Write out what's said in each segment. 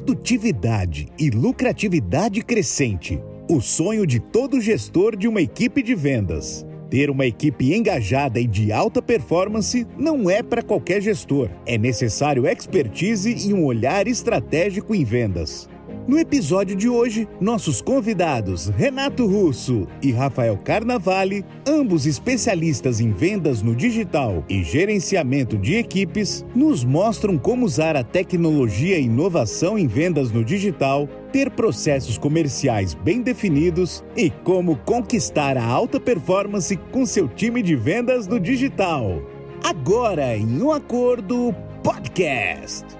Produtividade e lucratividade crescente. O sonho de todo gestor de uma equipe de vendas. Ter uma equipe engajada e de alta performance não é para qualquer gestor. É necessário expertise e um olhar estratégico em vendas. No episódio de hoje, nossos convidados Renato Russo e Rafael Carnavale, ambos especialistas em vendas no digital e gerenciamento de equipes, nos mostram como usar a tecnologia e inovação em vendas no digital, ter processos comerciais bem definidos e como conquistar a alta performance com seu time de vendas no digital. Agora em Um Acordo Podcast.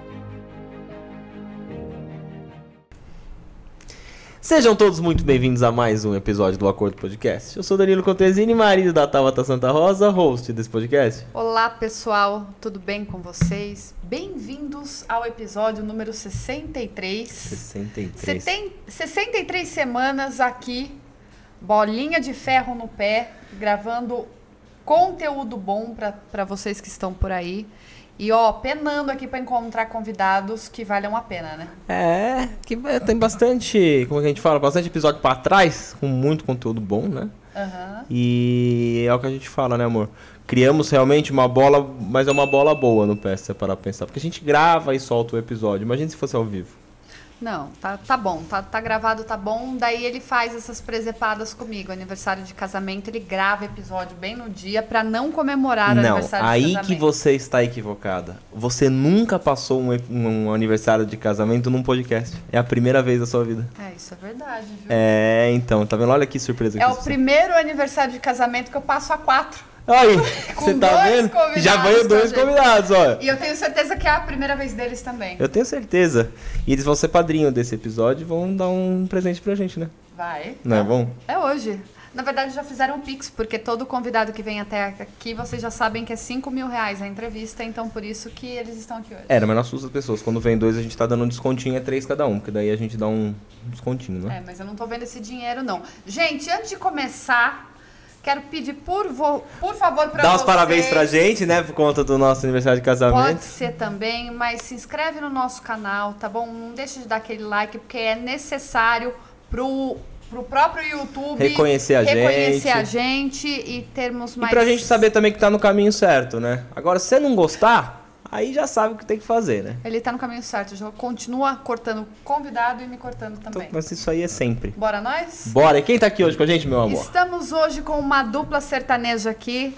Sejam todos muito bem-vindos a mais um episódio do Acordo Podcast. Eu sou Danilo Contesini, marido da Tabata Santa Rosa, host desse podcast. Olá, pessoal, tudo bem com vocês? Bem-vindos ao episódio número 63. 63. Seten 63 semanas aqui, bolinha de ferro no pé, gravando conteúdo bom para vocês que estão por aí. E ó, penando aqui para encontrar convidados que valham a pena, né? É, que tem bastante, como é a gente fala, bastante episódio para trás, com muito conteúdo bom, né? Uhum. E é o que a gente fala, né, amor? Criamos realmente uma bola, mas é uma bola boa no parar pra pensar. Porque a gente grava e solta o episódio. Imagina se fosse ao vivo. Não, tá, tá bom, tá, tá gravado, tá bom. Daí ele faz essas presepadas comigo. Aniversário de casamento, ele grava episódio bem no dia para não comemorar não, o aniversário aí de casamento. que você está equivocada. Você nunca passou um, um, aniversário de casamento num podcast. É a primeira vez da sua vida. É, isso é verdade, viu? É, então, tá vendo? Olha que surpresa. É que o primeiro aniversário de casamento que eu passo a quatro. Aí, você tá vendo? Já veio dois convidados, ó. E eu tenho certeza que é a primeira vez deles também. Eu tenho certeza. E eles vão ser padrinho desse episódio e vão dar um presente pra gente, né? Vai. Não é bom? É hoje. Na verdade, já fizeram um Pix, porque todo convidado que vem até aqui, vocês já sabem que é 5 mil reais a entrevista, então por isso que eles estão aqui hoje. É, mas não assusta as pessoas. Quando vem dois, a gente tá dando um descontinho, é três cada um, porque daí a gente dá um descontinho, né? É, mas eu não tô vendo esse dinheiro, não. Gente, antes de começar, Quero pedir, por, vo, por favor, para vocês... Dá os parabéns pra gente, né? Por conta do nosso aniversário de casamento. Pode ser também, mas se inscreve no nosso canal, tá bom? Não deixa de dar aquele like, porque é necessário pro, pro próprio YouTube... Reconhecer a reconhecer gente. a gente e termos mais... E pra gente saber também que tá no caminho certo, né? Agora, se você não gostar... Aí já sabe o que tem que fazer, né? Ele tá no caminho certo, já continua cortando convidado e me cortando também. Então, mas isso aí é sempre. Bora nós? Bora. E quem tá aqui hoje com a gente, meu amor? Estamos hoje com uma dupla sertaneja aqui.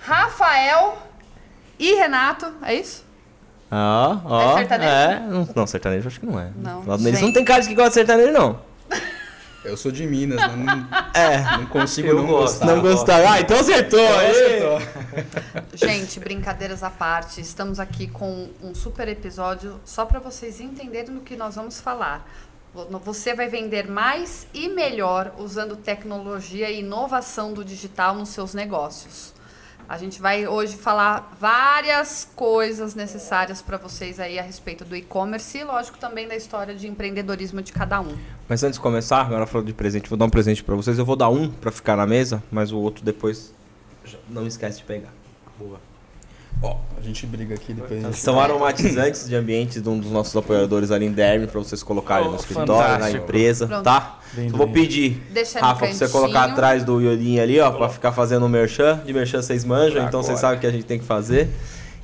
Rafael e Renato, é isso? Ah, ó. É sertanejo? É. Não, não, sertanejo acho que não é. Não, Eles gente. não tem cara de que gosta de sertanejo, não. Eu sou de Minas, não, É. não consigo não gosto. gostar. Não gostar. Ah, então acertou. aí. Acertou. Gente, brincadeiras à parte, estamos aqui com um super episódio só para vocês entenderem do que nós vamos falar. Você vai vender mais e melhor usando tecnologia e inovação do digital nos seus negócios. A gente vai hoje falar várias coisas necessárias para vocês aí a respeito do e-commerce e, lógico, também da história de empreendedorismo de cada um. Mas antes de começar, agora falando de presente, vou dar um presente pra vocês. Eu vou dar um pra ficar na mesa, mas o outro depois não esquece de pegar. Boa. Ó, a gente briga aqui depois. São aromatizantes de ambiente de um dos nossos apoiadores ali em Derby pra vocês colocarem Oh, no escritório, na fantástico. empresa, Pronto. tá? Eu vou pedir, Deixa Rafa, pra você colocar atrás do iolinho ali, ó, pra ficar fazendo o merchan. De merchan vocês manjam, então vocês sabem o que a gente tem que fazer.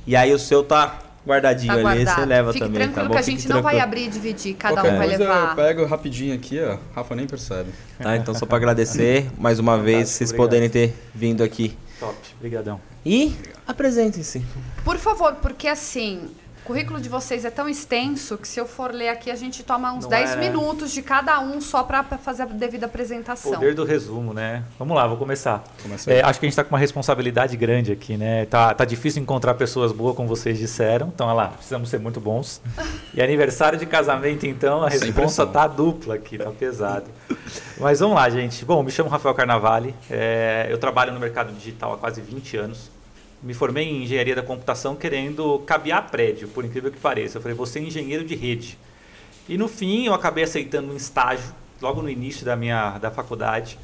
E aí o seu tá guardadinho Tá ali, você leva Fique também, tranquilo tá bom? que a Fique gente não vai abrir e dividir, cada Qualquer um vai levar. Eu pego rapidinho aqui, ó. Rafa nem percebe. Tá, então só pra agradecer mais uma vez Fantástico, vocês obrigado. poderem ter vindo aqui. Top, brigadão. E apresentem-se. Por favor, porque assim, o currículo de vocês é tão extenso que se eu for ler aqui, a gente toma uns Não 10 é- minutos de cada um só para fazer a devida apresentação. Poder do resumo, né? Vamos lá, vou começar. É, acho que a gente está com uma responsabilidade grande aqui, né? Tá, tá difícil encontrar pessoas boas, como vocês disseram. Então, olha lá, precisamos ser muito bons. E aniversário de casamento, então, a pressão. tá dupla aqui, tá pesado. Mas vamos lá, gente. Bom, me chamo Rafael Carnavale. é, eu trabalho no mercado digital há quase 20 anos. Me formei em engenharia da computação querendo cabear prédio, por incrível que pareça. Eu falei, vou ser engenheiro de rede. E no fim eu acabei aceitando um estágio, logo no início da minha da faculdade.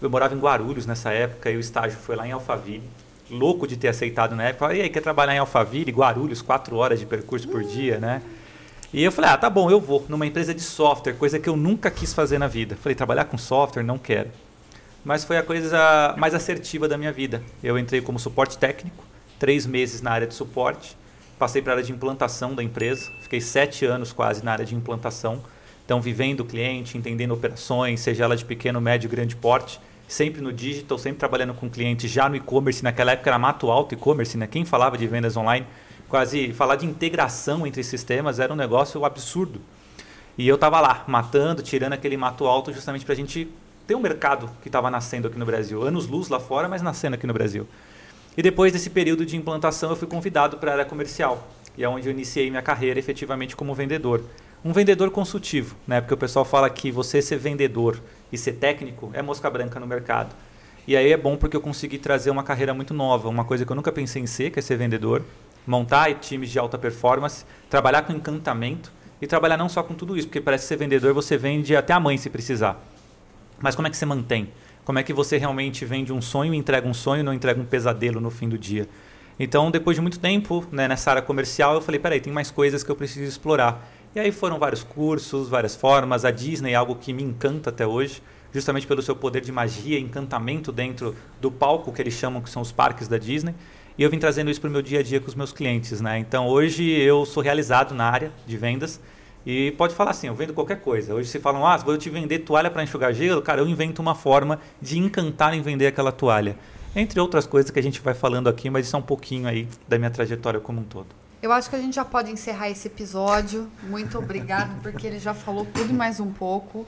Eu morava em Guarulhos nessa época e o estágio foi lá em Alphaville. Louco de ter aceitado na época. E aí, quer trabalhar em Alphaville, Guarulhos, quatro horas de percurso por dia, né? E eu falei, ah, tá bom, eu vou numa empresa de software, coisa que eu nunca quis fazer na vida. Falei, trabalhar com software, não quero. Mas foi a coisa mais assertiva da minha vida. Eu entrei como suporte técnico, três meses na área de suporte, passei para a área de implantação da empresa, fiquei sete anos quase na área de implantação. Então, vivendo o cliente, entendendo operações, seja ela de pequeno, médio, grande porte, sempre no digital, sempre trabalhando com clientes já no e-commerce. Naquela época era mato alto e-commerce, né? Quem falava de vendas online? quase falar de integração entre sistemas era um negócio absurdo. E eu estava lá, matando, tirando aquele mato alto, justamente para a gente ter um mercado que estava nascendo aqui no Brasil. Anos luz lá fora, mas nascendo aqui no Brasil. E depois desse período de implantação, eu fui convidado para a área comercial. E é onde eu iniciei minha carreira efetivamente como vendedor. Um vendedor consultivo, né? porque o pessoal fala que você ser vendedor e ser técnico é mosca branca no mercado. E aí é bom porque eu consegui trazer uma carreira muito nova, uma coisa que eu nunca pensei em ser, que é ser vendedor montar times de alta performance, trabalhar com encantamento e trabalhar não só com tudo isso, porque parece ser vendedor, você vende até a mãe se precisar. Mas como é que você mantém? Como é que você realmente vende um sonho, entrega um sonho, não entrega um pesadelo no fim do dia? Então, depois de muito tempo né, nessa área comercial, eu falei, peraí, tem mais coisas que eu preciso explorar. E aí foram vários cursos, várias formas. A Disney é algo que me encanta até hoje, justamente pelo seu poder de magia, encantamento dentro do palco que eles chamam que são os parques da Disney. E eu vim trazendo isso para o meu dia a dia com os meus clientes, né? Então hoje eu sou realizado na área de vendas e pode falar assim, eu vendo qualquer coisa. Hoje se falam, ah, vou te vender toalha para enxugar gelo, cara, eu invento uma forma de encantar em vender aquela toalha. Entre outras coisas que a gente vai falando aqui, mas isso é um pouquinho aí da minha trajetória como um todo. Eu acho que a gente já pode encerrar esse episódio. Muito obrigado, porque ele já falou tudo e mais um pouco.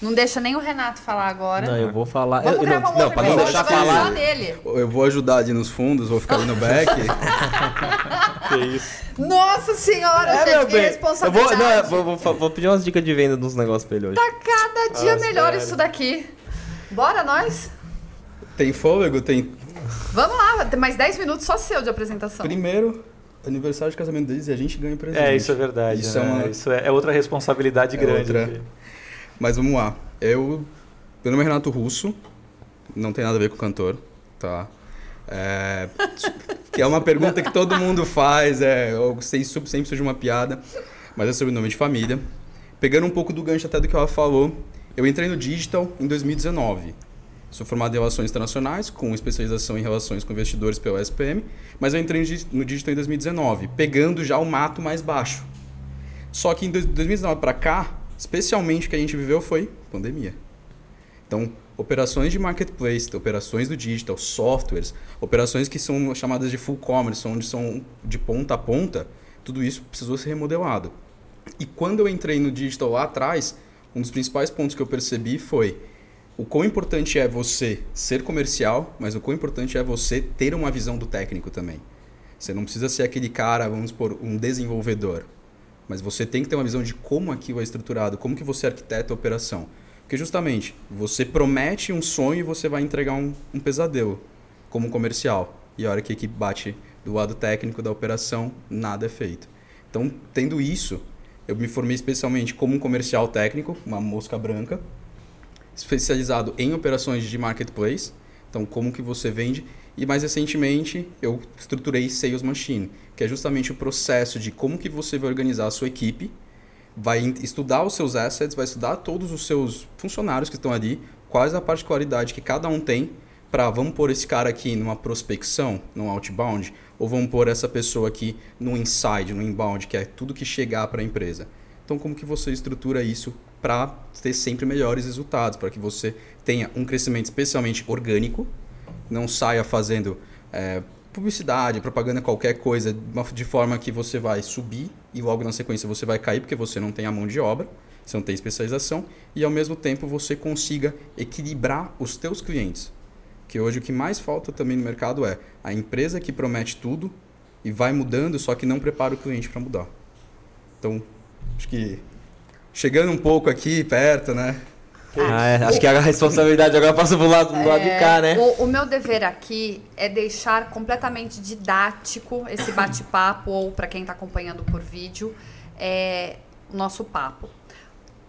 Não deixa nem o Renato falar agora. Não, eu vou falar. Vamos eu, gravar não, um não, pra não deixar falar. dele. Eu vou ajudar ali nos fundos, vou ficar ali no back. Que isso. Nossa senhora, É, gente, meu que bem. Eu responsabilidade. vou, não, eu vou, vou, vou pedir umas dicas de venda nos negócios pra ele hoje. Tá cada dia Ah, melhor sério. isso daqui. Bora nós? tem fôlego? Tem. Vamos lá, tem mais 10 minutos só seu de apresentação. Primeiro, aniversário de casamento deles e a gente ganha presente. É, isso é verdade. Isso né? é uma- Isso é, é outra responsabilidade É grande. outra. Mas vamos lá. Eu. Meu nome é Renato Russo. Não tem nada a ver com cantor, tá? É, que é uma pergunta que todo mundo faz. É, eu sei sempre surge uma piada, mas é sobrenome de família. Pegando um pouco do gancho até do que ela falou, eu entrei no digital em 2019. Sou formado em Relações Internacionais, com especialização em Relações com Investidores pela SPM, mas eu entrei no digi- no digital em 2019, pegando já o mato mais baixo. Só que em dois- 2019 para cá, especialmente o que a gente viveu foi pandemia. Então, operações de marketplace, operações do digital, softwares, operações que são chamadas de full commerce, onde são de ponta a ponta, tudo isso precisou ser remodelado. E quando eu entrei no digital lá atrás, um dos principais pontos que eu percebi foi o quão importante é você ser comercial, mas o quão importante é você ter uma visão do técnico também. Você não precisa ser aquele cara, vamos por um desenvolvedor, mas você tem que ter uma visão de como aquilo é estruturado, como que você arquiteta a operação. Porque justamente, você promete um sonho e você vai entregar um, um pesadelo como comercial. E a hora que a equipe bate do lado técnico da operação, nada é feito. Então, tendo isso, eu me formei especialmente como um comercial técnico, uma mosca branca, especializado em operações de marketplace, então como que você vende, e mais recentemente eu estruturei Sales Machine, que é justamente o processo de como que você vai organizar a sua equipe, vai estudar os seus assets, vai estudar todos os seus funcionários que estão ali, quais a particularidade que cada um tem, para vamos pôr esse cara aqui numa prospecção, num outbound, ou vamos pôr essa pessoa aqui no inside, no inbound, que é tudo que chegar para a empresa. Então, como que você estrutura isso para ter sempre melhores resultados, para que você tenha um crescimento especialmente orgânico, não saia fazendo é, publicidade, propaganda, qualquer coisa, de forma que você vai subir e logo na sequência você vai cair porque você não tem a mão de obra, você não tem especialização e ao mesmo tempo você consiga equilibrar os teus clientes. Que hoje o que mais falta também no mercado é a empresa que promete tudo e vai mudando, só que não prepara o cliente para mudar. Então, acho que chegando um pouco aqui perto, né? Ah, é, acho que a responsabilidade agora passa pro lado, do lado de cá, né? O, o meu dever aqui é deixar completamente didático esse bate-papo, ou para quem está acompanhando por vídeo, é, o nosso papo.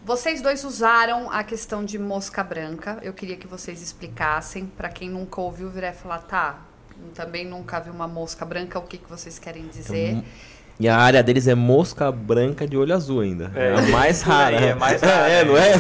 Vocês dois usaram a questão de mosca branca. Eu queria que vocês explicassem. Para quem nunca ouviu, virar e falar, tá, também nunca vi uma mosca branca, o que, que vocês querem dizer? E a área deles é mosca branca de olho azul ainda. É, É, a mais aí, rara. é mais rara, É, não é?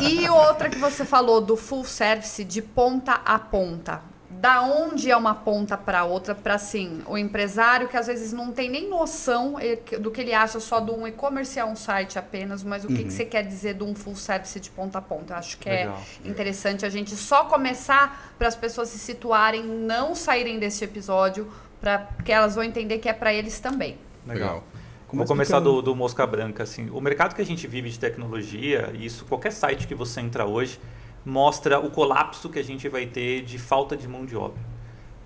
E outra que você falou do full service de ponta a ponta. Da onde é uma ponta para outra, para assim, o empresário que às vezes não tem nem noção do que ele acha só de um e-commerce é um site apenas, mas o que, que você quer dizer de um full service de ponta a ponta? Eu acho que Legal. é interessante a gente só começar para as pessoas se situarem, não saírem desse episódio, para que elas vão entender que é para eles também. Legal. Vou Começa começar do, do mosca branca. Assim. O mercado que a gente vive de tecnologia, e isso qualquer site que você entra hoje, mostra o colapso que a gente vai ter de falta de mão de obra.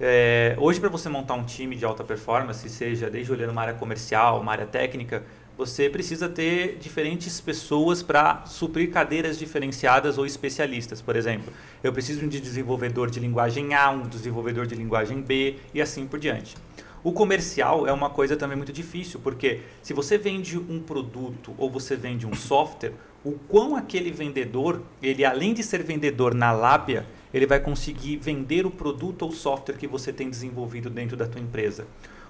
É, hoje, para você montar um time de alta performance, seja desde olhando uma área comercial, uma área técnica, você precisa ter diferentes pessoas para suprir cadeiras diferenciadas ou especialistas. Por exemplo, eu preciso de um desenvolvedor de linguagem A, um desenvolvedor de linguagem B e assim por diante. O comercial é uma coisa também muito difícil, porque se você vende um produto ou você vende um software, o quão aquele vendedor, ele além de ser vendedor na lábia, ele vai conseguir vender o produto ou software que você tem desenvolvido dentro da tua empresa.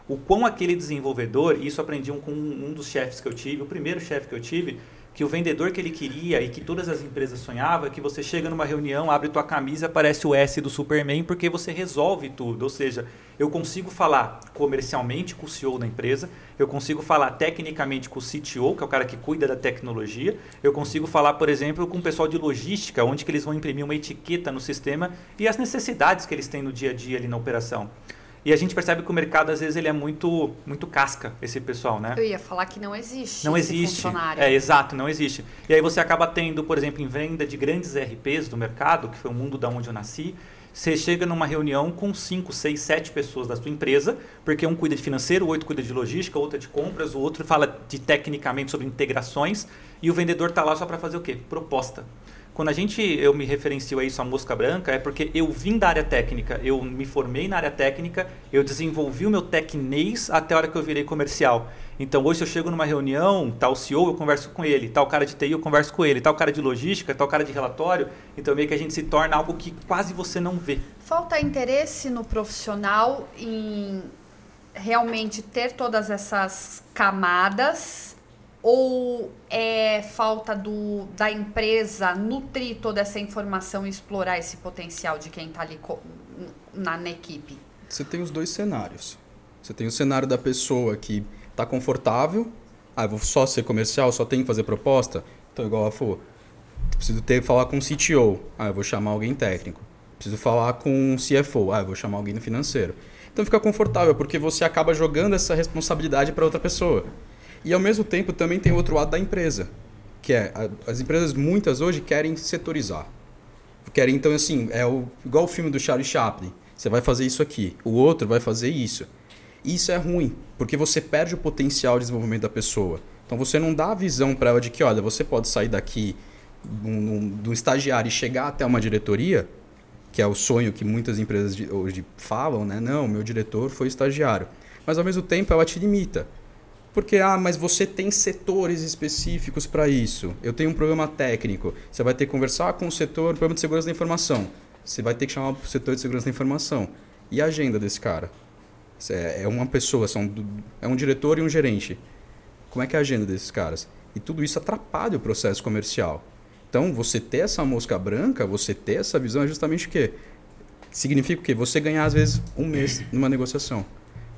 O quão aquele desenvolvedor, e isso aprendi com um dos chefes que eu tive, o primeiro chefe que eu tive, que o vendedor que ele queria e que todas as empresas sonhavam é que você chega numa reunião, abre tua camisa, aparece o S do Superman porque você resolve tudo. Ou seja, eu consigo falar comercialmente com o CEO da empresa, eu consigo falar tecnicamente com o CTO, que é o cara que cuida da tecnologia, eu consigo falar, por exemplo, com o pessoal de logística, onde que eles vão imprimir uma etiqueta no sistema e as necessidades que eles têm no dia a dia ali na operação. E a gente percebe que o mercado, às vezes, ele é muito, muito casca, esse pessoal, né? Eu ia falar que não existe Não existe. funcionário. É, exato, não existe. E aí você acaba tendo, por exemplo, em venda de grandes RPs do mercado, que foi o mundo da onde eu nasci, você chega numa reunião com 5, 6, 7 pessoas da sua empresa, porque um cuida de financeiro, o outro cuida de logística, outro é de compras, o outro fala de tecnicamente sobre integrações, e o vendedor está lá só para fazer o quê? Proposta. Quando a gente, eu me referencio a isso a mosca branca, é porque eu vim da área técnica, eu me formei na área técnica, eu desenvolvi o meu tecnês até a hora que eu virei comercial. Então hoje eu chego numa reunião, tal CEO, eu converso com ele, tal cara de TI, eu converso com ele, tal cara de logística, tal cara de relatório, então meio que a gente se torna algo que quase você não vê. Falta interesse no profissional em realmente ter todas essas camadas ou é falta do, da empresa nutrir toda essa informação e explorar esse potencial de quem está ali na, na equipe? Você tem os dois cenários. Você tem o cenário da pessoa que está confortável. Ah, vou só ser comercial, só tenho que fazer proposta. Então, igual ela falou, preciso ter falar com o CTO. Ah, eu vou chamar alguém técnico. Preciso falar com o CFO. Ah, eu vou chamar alguém no financeiro. Então fica confortável, porque você acaba jogando essa responsabilidade para outra pessoa. E ao mesmo tempo também tem outro lado da empresa, que é a- as empresas muitas hoje querem setorizar. Querem então assim, é o, igual o filme do Charlie Chaplin. Você vai fazer isso aqui, o outro vai fazer isso. Isso é ruim, porque você perde o potencial de desenvolvimento da pessoa. Então você não dá a visão para ela de que, olha, você pode sair daqui um- do estagiário e chegar até uma diretoria, que é o sonho que muitas empresas de- hoje falam, né? Não, meu diretor foi estagiário. Mas ao mesmo tempo ela te limita. Porque, ah, mas você tem setores específicos para isso. Eu tenho um problema técnico. Você vai ter que conversar com o setor de segurança da informação. Você vai ter que chamar o setor de segurança da informação. E a agenda desse cara? É é uma pessoa, são, é um diretor e um gerente. Como é que é a agenda desses caras? E tudo isso atrapalha o processo comercial. Então, você ter essa mosca branca, você ter essa visão é justamente o quê? Significa o quê? Você ganhar, às vezes, um mês numa negociação.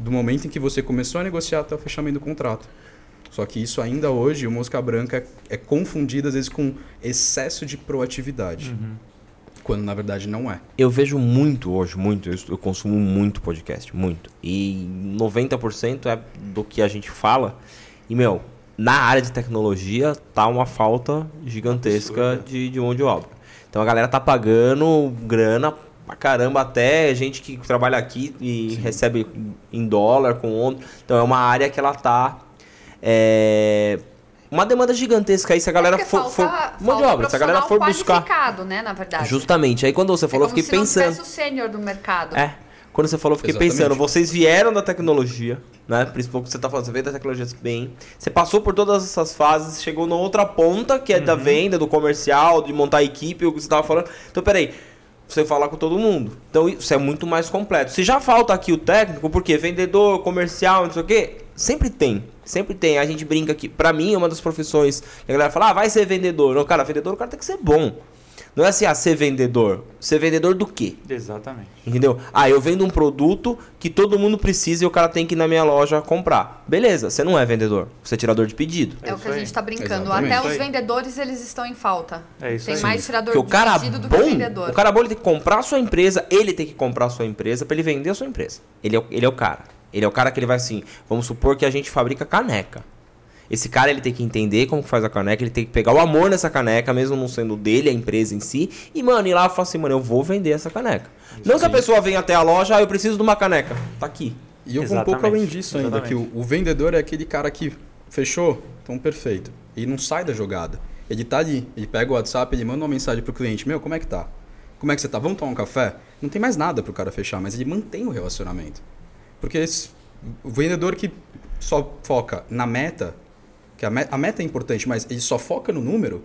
Do momento em que você começou a negociar até o fechamento do contrato. Só que isso ainda hoje, o mosca branca é, é confundido, às vezes, com excesso de proatividade. Quando, na verdade, não é. Eu vejo muito hoje, muito. Eu, eu consumo muito podcast, muito. E 90% é do que a gente fala. E, meu, na área de tecnologia tá uma falta gigantesca Absurda. de, de mão de obra. Então a galera tá pagando grana pra caramba, até gente que trabalha aqui e recebe em dólar com outro. Então é uma área que ela tá. É, uma demanda gigantesca aí se a galera É for, for falta- mão de obra, se a galera for buscar. né, na verdade. Justamente. Aí quando você falou, é eu fiquei se não pensando. tivesse o sênior do mercado. É. Quando você falou, eu fiquei Exatamente. pensando, vocês vieram da tecnologia, né? Principalmente que você tá falando, você veio da tecnologia bem. Você passou por todas essas fases, chegou na outra ponta, que é da venda, do comercial, de montar a equipe, o que você tava falando. Então, peraí. Você falar com todo mundo. Então, isso é muito mais completo. Se já falta aqui o técnico, porque vendedor, comercial, não sei o quê, Sempre tem. Sempre tem. A gente brinca aqui. Pra mim, é uma das profissões que a galera fala, ah, vai ser vendedor. Não, cara, vendedor, o cara tem que ser bom. Não é assim, ah, ser vendedor. Ser vendedor do quê? Exatamente. Entendeu? Ah, eu vendo um produto que todo mundo precisa e o cara tem que ir na minha loja comprar. Beleza, você não é vendedor. Você é tirador de pedido. É, É o que a aí. gente tá brincando. Exatamente. Até Isso os vendedores, eles estão em falta. É isso Tem aí. mais tirador Porque o de cara pedido do bom, que vendedor. o cara bom ele tem que comprar a sua empresa, ele tem que comprar a sua empresa pra ele vender a sua empresa. Ele é, o- ele é o cara. Ele é o cara que ele vai assim, vamos supor que a gente fabrica caneca. Esse cara ele tem que entender como que faz a caneca, ele tem que pegar o amor nessa caneca, mesmo não sendo dele, a empresa em si, e mano, ir lá e falar assim, mano, eu vou vender essa caneca. não que a pessoa venha até a loja, ah, eu preciso de uma caneca. Tá aqui. E eu vou um pouco Exatamente. além disso ainda, que o, o vendedor é aquele cara que fechou, então perfeito. E não sai da jogada. Ele tá ali, ele pega o WhatsApp, ele manda uma mensagem pro cliente, meu, como é que tá? Como é que você tá? Vamos tomar um café? Não tem mais nada pro cara fechar, mas ele mantém o relacionamento. Porque esse, o vendedor que só foca na meta, que a, me- a meta é importante, mas ele só foca no número,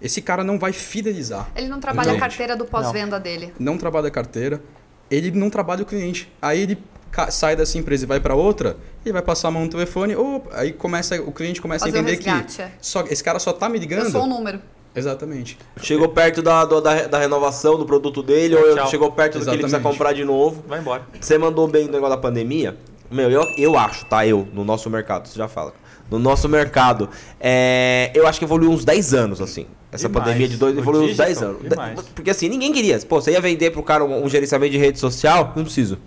esse cara não vai fidelizar. Ele não trabalha a carteira do pós-venda dele. não trabalha a carteira, ele não trabalha o cliente. Aí ele sai dessa empresa e vai para outra, ele vai passar a mão no telefone, ou aí começa o cliente começa Fazer a o entender que é. só esse cara só tá me ligando. Eu sou um número. Exatamente. Chegou perto da, da, da renovação do produto dele, ou Tchau. chegou perto do que ele precisa Exatamente. comprar de novo. Vai embora. Você mandou bem no negócio da pandemia. Meu, eu, eu acho, tá? Eu, no nosso mercado, você já fala. No nosso mercado, é, eu acho que evoluiu uns 10 anos, assim. Essa Demais. pandemia de dois evoluiu uns digital, 10 anos. demais. Porque assim, ninguém queria. Pô, você ia vender pro cara um, um gerenciamento de rede social? Não preciso.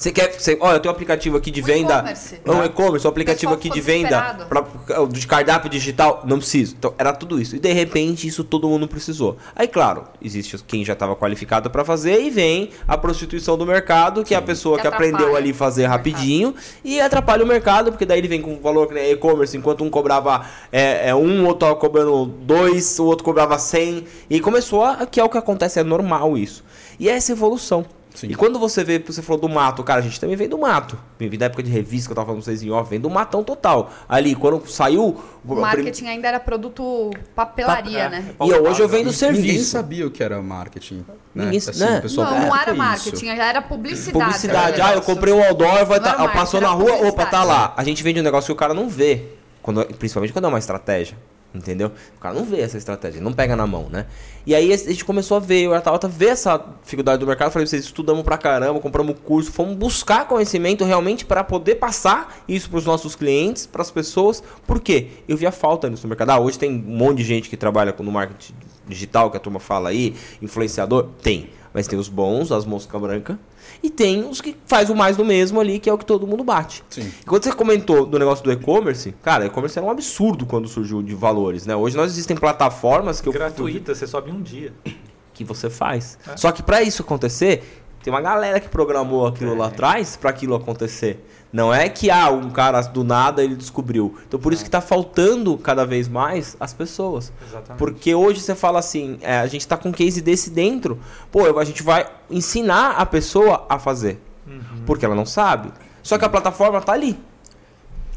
Você quer. Você, olha, eu tenho um aplicativo aqui de O venda. e-commerce. Um e-commerce, um aplicativo aqui de venda pra, de cardápio digital. Não preciso. Então, era tudo isso. E de repente, isso todo mundo precisou. Aí, claro, existe quem já estava qualificado para fazer e vem a prostituição do mercado, que é a pessoa Que que, aprendeu ali fazer rapidinho e atrapalha o mercado, porque daí ele vem com um valor que nem e-commerce, enquanto um cobrava é, é, um, o outro tava cobrando dois, o outro cobrava 100. E começou a. que é o que acontece, é normal isso. E é essa evolução. Sim. E quando você vê, você falou do mato, cara, a gente também vem do mato. Vem da época de revista que eu tava falando pra vocês em off, vem do matão total. Ali, quando saiu. O marketing ainda era produto papelaria, Pa- né? E hoje eu venho do E Ninguém serviço. sabia o que era marketing. Né? Ninguém- Assim, né? o pessoal Não, não "Ah, era é isso?" marketing, já era publicidade. Publicidade. né, Ah, eu comprei um outdoor, vai tá, passou na rua, opa, tá lá. A gente vende um negócio que o cara não vê. Quando, principalmente quando é uma estratégia. Entendeu? O cara não vê essa estratégia, não pega na mão, né? E aí a gente começou a ver, eu e a Tabata ver essa dificuldade do mercado. Falei, vocês estudamos pra caramba, compramos curso, fomos buscar conhecimento realmente para poder passar isso pros nossos clientes, pras pessoas. Por quê? Eu via falta nisso no mercado. Ah, hoje tem um monte de gente que trabalha no marketing digital, que a turma fala aí, influenciador. Tem. Mas tem os bons, as mosca branca. E tem os que faz o mais do mesmo ali, que é o que todo mundo bate. Sim. E quando você comentou do negócio do e-commerce, cara, e-commerce era um absurdo quando surgiu de valores, né? Hoje nós existem plataformas que eu Gratuita, você sobe um dia. que você faz. É. Só que para isso acontecer, tem uma galera que programou aquilo lá É. atrás para aquilo acontecer. Não é que ah, um cara do nada ele descobriu. Então por isso que tá faltando cada vez mais as pessoas. Exatamente. Porque hoje você fala assim, é, a gente tá com um case desse dentro, pô, a gente vai ensinar a pessoa a fazer. Uhum. Porque ela não sabe. Só que a plataforma tá ali.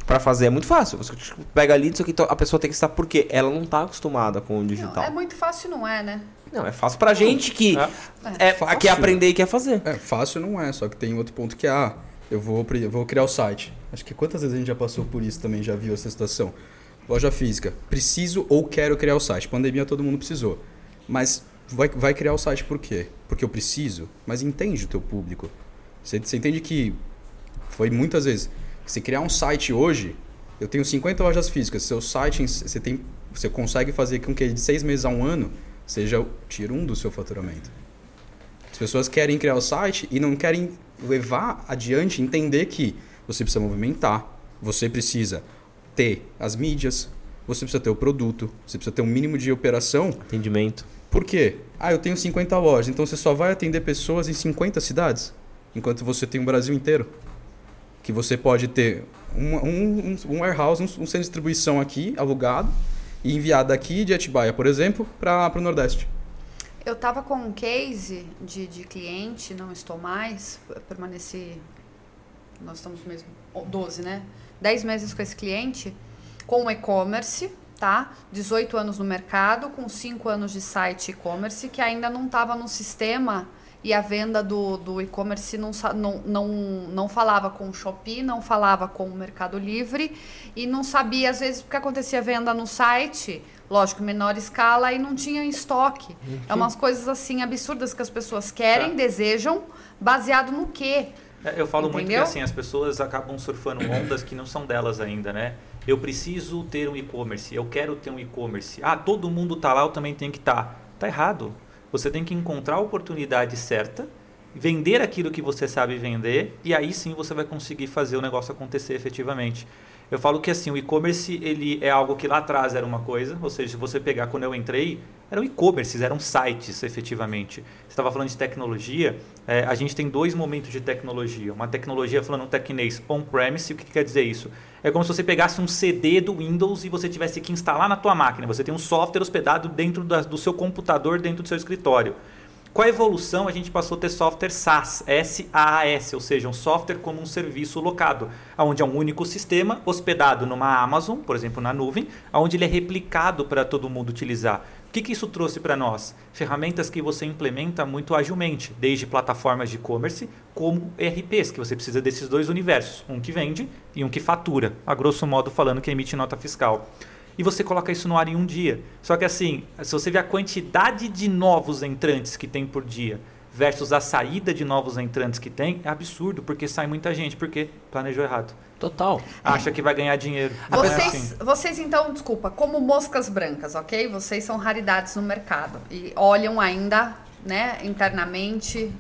Pra fazer é muito fácil. Você pega ali, isso aqui, então a pessoa tem que estar porque ela não tá acostumada com o Não, digital. é muito fácil, não é, né? Não, é fácil pra gente que É. é, Fácil. quer aprender e quer fazer. É, fácil não é, só que tem outro ponto que é, ah, eu vou, vou criar o site. Acho que quantas vezes a gente já passou por isso também, já viu essa situação. Loja física, preciso ou quero criar o site. Pandemia todo mundo precisou. Mas vai, vai criar o site por quê? Porque eu preciso, mas entende o teu público. Você, você entende que foi muitas vezes, se criar um site hoje, eu tenho 50 lojas físicas, seu site, você, tem, você consegue fazer com que de seis meses a um ano seja o 1 do seu faturamento. As pessoas querem criar o site e não querem levar adiante, entender que você precisa movimentar, você precisa ter as mídias, você precisa ter o produto, você precisa ter um mínimo de operação. Atendimento. Por quê? Ah, eu tenho 50 lojas, então você só vai atender pessoas em 50 cidades, enquanto você tem o Brasil inteiro. Que você pode ter um, um, um warehouse, um, um centro de distribuição aqui, alugado, e enviar daqui de Atibaia, por exemplo, para o Nordeste. Eu tava com um case de, de cliente, não estou mais, permaneci. Nós estamos mesmo. ó, 12, né? 10 meses com esse cliente, com e-commerce, tá? 18 anos no mercado, com 5 anos de site e-commerce, que ainda não estava no sistema e a venda do, do e-commerce não, não, não, não falava com o Shopee, não falava com o Mercado Livre e não sabia, às vezes, porque acontecia venda no site, lógico, menor escala, e não tinha em estoque. É umas coisas assim absurdas que as pessoas querem, Tá. desejam, baseado no quê? É, Eu falo muito que Entendeu? assim, as pessoas acabam surfando ondas que não são delas ainda, né? Eu preciso ter um e-commerce, eu quero ter um e-commerce. Ah, todo mundo tá lá, eu também tenho que estar. Tá. tá errado. Você tem que encontrar a oportunidade certa, vender aquilo que você sabe vender e aí sim você vai conseguir fazer o negócio acontecer efetivamente. Eu falo que assim, o e-commerce ele é algo que lá atrás era uma coisa, ou seja, se você pegar quando eu entrei, eram e-commerces, eram sites efetivamente. Você estava falando de tecnologia, é, a gente tem dois momentos de tecnologia. Uma tecnologia, falando um tecnês, on-premise, o que, que quer dizer isso? É como se você pegasse um CD do Windows e você tivesse que instalar na tua máquina. Você tem um software hospedado dentro da, do seu computador, dentro do seu escritório. Com a evolução, a gente passou a ter software SaaS, S-A-A-S, ou seja, um software como um serviço locado, onde é um único sistema hospedado numa Amazon, por exemplo, na nuvem, onde ele é replicado para todo mundo utilizar. O que, que isso trouxe para nós? Ferramentas que você implementa muito agilmente, desde plataformas de e-commerce como ERPs, que você precisa desses dois universos, um que vende e um que fatura, a grosso modo falando que emite nota fiscal e você coloca isso no ar em um dia. Só que assim, se você vê a quantidade de novos entrantes que tem por dia versus a saída de novos entrantes que tem, é absurdo, porque sai muita gente, porque planejou errado. Total. Acha que vai ganhar dinheiro. É Vocês, assim. vocês então, desculpa, como moscas brancas, ok? Vocês são raridades no mercado e olham ainda, né, internamente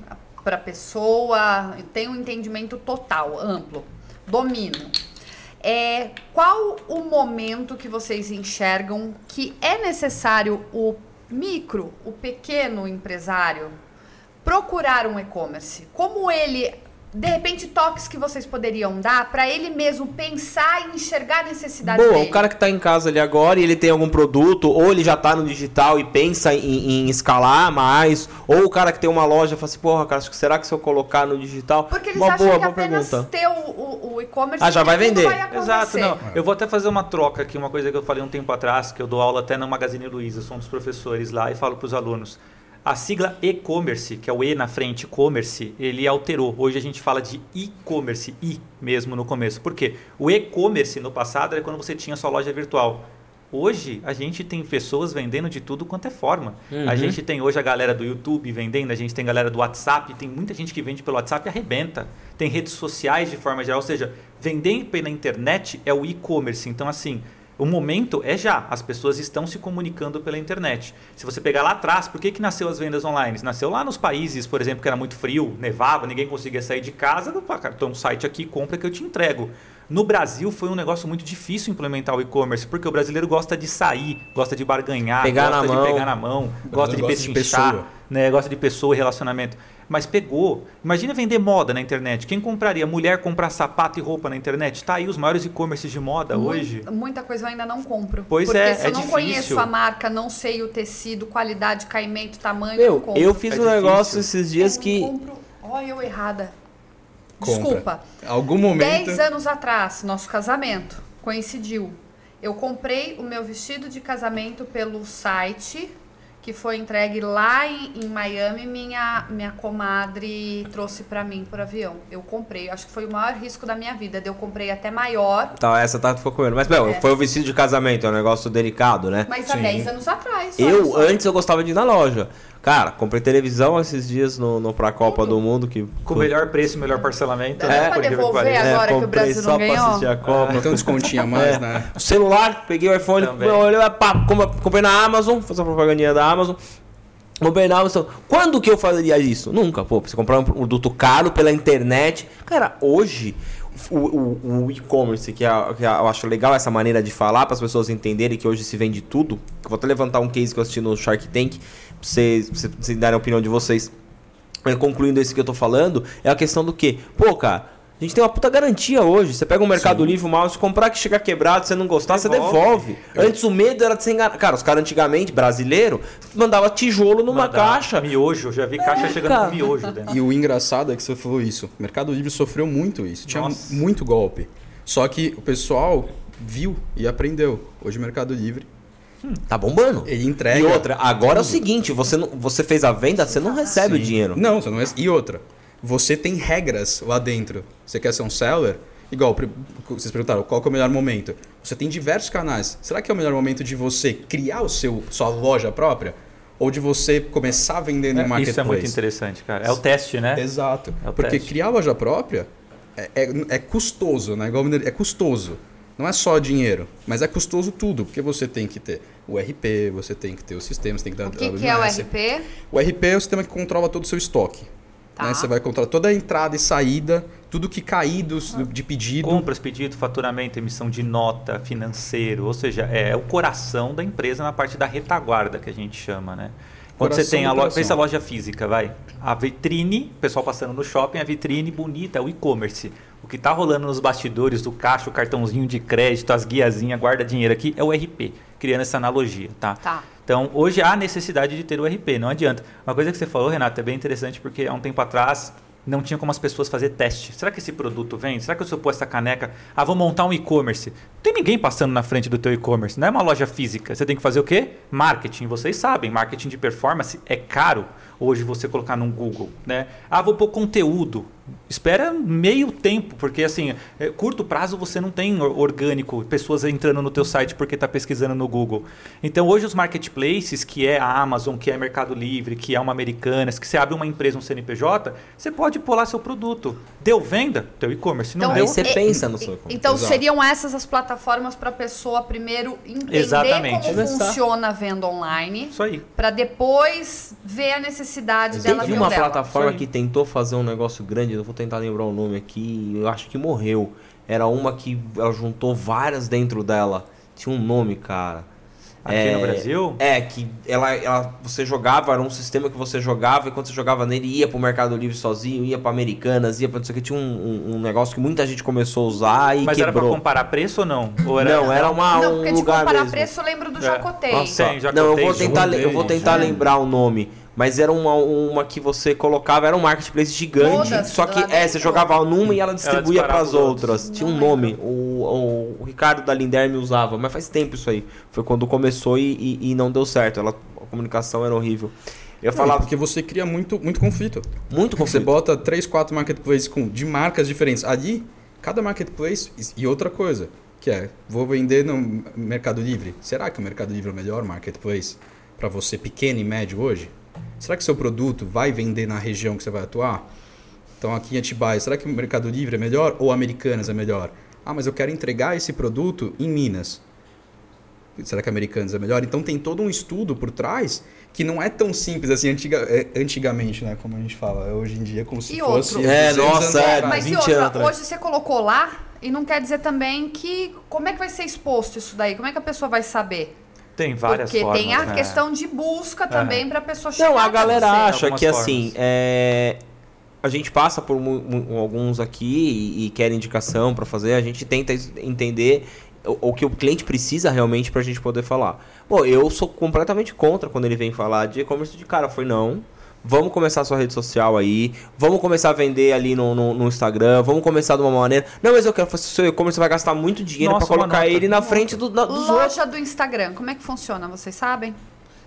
para a pessoa, tem um entendimento total, amplo, dominam. É, qual o momento que vocês enxergam que é necessário o micro, o pequeno empresário procurar um e-commerce? Como ele, de repente, toques que vocês poderiam dar para ele mesmo pensar e enxergar a necessidade Boa, dele? o cara que tá em casa ali agora e ele tem algum produto, ou ele já tá no digital e pensa em, em escalar mais, ou o cara que tem uma loja fala assim, porra, cara, será que se eu colocar no digital. Porque eles uma acham boa, que boa apenas pergunta. ter o e-commerce Ah, já vai vender. acontecer. Exato, não. Eu vou até fazer uma troca aqui, uma coisa que eu falei um tempo atrás, que eu dou aula até na Magazine Luiza, sou um dos professores lá e falo para os alunos. A sigla e-commerce, que é o E na frente, commerce, ele alterou. Hoje a gente fala de e-commerce, i mesmo no começo. Por quê? O e-commerce no passado era quando você tinha sua loja virtual. Hoje a gente tem pessoas vendendo de tudo quanto é forma. Uhum. A gente tem hoje a galera do YouTube vendendo, a gente tem galera do WhatsApp, tem muita gente que vende pelo WhatsApp e arrebenta. Tem redes sociais de forma geral, ou seja, vender pela internet é o e-commerce. Então, assim, o momento é já. As pessoas estão se comunicando pela internet. Se você pegar lá atrás, por que, que nasceu as vendas online? Nasceu lá nos países, por exemplo, que era muito frio, nevava, ninguém conseguia sair de casa. Tem um site aqui, compra que eu te entrego. No Brasil foi um negócio muito difícil implementar o e-commerce, porque o brasileiro gosta de sair, gosta de barganhar, Pegar gosta na de mão. pegar na mão, gosta de pessoa. né? gosta de pessoa e relacionamento. Mas pegou. Imagina vender moda na internet. Quem compraria? Mulher comprar sapato e roupa na internet? Tá aí os maiores e-commerces de moda hoje. Muita coisa eu ainda não compro. Pois porque é, se é eu não difícil. conheço a marca, não sei o tecido, qualidade, caimento, tamanho, Meu, compro. eu fiz É um negócio difícil. esses dias Eu que. compro. Olha eu errada. Compra. Desculpa. Algum momento. Dez anos atrás, nosso casamento coincidiu. Eu comprei o meu vestido de casamento pelo site que foi entregue lá em, em Miami. Minha, minha comadre trouxe pra mim por avião. Eu comprei. Acho que foi o maior risco da minha vida. Eu comprei até maior, Tá, essa tá ficou comendo. Mas, meu, É. foi o vestido de casamento, é um negócio delicado, né? mas há Sim. 10 anos atrás. Eu, só. antes, eu gostava de ir na loja. Cara, comprei televisão esses dias no, no pra Copa do Mundo. Que, Com o melhor preço e melhor parcelamento. Né? pra Por incrível que devolver pareça. agora que o comprei Brasil só não pra ganhou? assistir a Copa. Então descontinho a mais, né? O celular, peguei o iPhone, olhei, pá, com- comprei na Amazon, fiz a propagandinha da Amazon. Comprei na Amazon. Quando que eu faria isso? Nunca, pô. Você comprar um produto caro pela internet. Cara, hoje, o, o- o e-commerce, que, é- que é- eu acho legal essa maneira de falar, para as pessoas entenderem que hoje se vende tudo. Eu vou até levantar um case que eu assisti no Shark Tank, pra vocês, pra vocês darem a opinião de vocês. Mas concluindo isso que eu tô falando, é a questão do quê? Pô, cara, a gente tem uma puta garantia hoje. Você pega um Mercado Livre, um mouse, comprar que chegar quebrado, você não gostar, você Devolve. devolve. Antes o medo era de ser enganado. Cara, os caras antigamente, brasileiro, mandava tijolo numa Mandar caixa. Miojo, já vi caixa chegando cara. com miojo dentro. E o engraçado é que você falou isso. O Mercado Livre sofreu muito isso. Tinha Nossa. muito golpe. Só que o pessoal viu e aprendeu. Hoje o Mercado Livre Tá bombando. Ele entrega. E outra, agora é o seguinte, você, não, você fez a venda, você não recebe o Sim. dinheiro. Não, você não é... E outra, você tem regras lá dentro. Você quer ser um seller? Igual, vocês perguntaram, qual que é o melhor momento? Você tem diversos canais. Será que é o melhor momento de você criar o seu, sua loja própria? Ou de você começar vendendo em É, marketplace? isso é muito interessante, cara. É o teste, né? Exato. É o Porque teste. criar loja própria é, é, é custoso, né? Igual é custoso. Não é só dinheiro, mas é custoso tudo, porque você tem que ter o RP, você tem que ter o sistema, você tem que dar O que, que é o. RP? O RP é o sistema que controla todo o seu estoque. Tá. né? Você vai controlar toda a entrada e saída, tudo que cair dos- de pedido. Compras, pedido, faturamento, emissão de nota, financeiro, ou seja, é o coração da empresa na parte da retaguarda que a gente chama, né? Quando Coração você tem a loja, coração. pensa a loja física, vai. A vitrine, o pessoal passando no shopping, a vitrine bonita, o e-commerce. O que está rolando nos bastidores do caixa, o cartãozinho de crédito, as guiazinhas, guarda dinheiro aqui, é o RP, criando essa analogia, tá? Tá. Então, hoje há necessidade de ter o RP, não adianta. Uma coisa que você falou, Renato, é bem interessante porque há um tempo atrás não tinha como as pessoas fazer teste. Será que esse produto vende? Será que se eu pôr essa caneca, ah, vou montar um e-commerce? Não tem ninguém passando na frente do teu e-commerce, não é uma loja física. Você tem que fazer o quê? Marketing. Vocês sabem, marketing de performance é caro hoje você colocar num Google, né? Ah, vou pôr conteúdo. Espera meio tempo, porque assim, é, curto prazo você não tem or- orgânico, pessoas entrando no teu site porque está pesquisando no Google. Então hoje os marketplaces, que é a Amazon, que é Mercado Livre, que é uma Americanas, que você abre uma empresa, um CNPJ, você pode lá seu produto. Deu venda? Teu e-commerce. Não Então, Aí deu? você é- pensa no seu Então Exato. seriam essas as plataformas para a pessoa primeiro entender Exatamente. como Começar. funciona a venda online, Isso aí. para depois ver a necessidade dela Teve uma dela. plataforma aí. que tentou fazer um negócio grande, eu vou tentar lembrar o nome aqui, eu acho que morreu. Era uma que ela juntou várias dentro dela. Tinha um nome, cara. Aqui no Brasil? É, que ela, ela, você jogava, era um sistema que você jogava, e quando você jogava nele, ia pro Mercado Livre sozinho, ia pra Americanas, ia pra não sei o que. Tinha um, um- um negócio que muita gente começou a usar e Mas era quebrou. para comparar preço ou não? Ou Não, era uma, Não, um porque de lugar comparar mesmo. preço eu lembro do É. Jacotei. Nossa, Tem, já não, eu vou tentar, eu vou tentar lembrar o nome. Mas era uma, uma que você colocava, era um marketplace gigante, Todas só que é, você jogava numa e ela distribuía para as outras. Tinha um nome, o, o, o Ricardo da Linderme usava, mas faz tempo isso aí. Foi quando começou e, e, e não deu certo. Ela, a comunicação era horrível. Eu ia Não, falar porque você cria muito, muito conflito. muito Você conflito. bota três, quatro marketplaces com, de marcas diferentes. Ali, cada marketplace e outra coisa, que é, vou vender no Mercado Livre. Será que o Mercado Livre é o melhor marketplace para você pequeno e médio hoje? Será que seu produto vai vender na região que você vai atuar? Então aqui em Atibaia, será que o Mercado Livre é melhor ou Americanas é melhor? Ah, mas eu quero entregar esse produto em Minas. Será que Americanas é melhor? Então tem todo um estudo por trás que não é tão simples assim antiga, é, antigamente, né? Como a gente fala. Hoje em dia é como se E fosse. outro? É, 200 nossa, é. Mas e 20 outra, anos hoje você colocou lá e não quer dizer também que como é que vai ser exposto isso daí? Como é que a pessoa vai saber? Tem várias Porque formas. tem a né? questão de busca também para a pessoa chegar Não, a galera você. acha que formas. assim, é, a gente passa por alguns aqui e, e quer indicação para fazer, a gente tenta entender o, o que o cliente precisa realmente pra gente poder falar. Pô, eu sou completamente contra quando ele vem falar de e-commerce de cara, foi não. Vamos começar a sua rede social aí. Vamos começar a vender ali no, no, no Instagram. Vamos começar de uma maneira. Não, mas eu quero fazer seu e-commerce, você vai gastar muito dinheiro uma colocar ele na frente do, na, dos outros. Loja do Instagram, como é que funciona? Vocês sabem?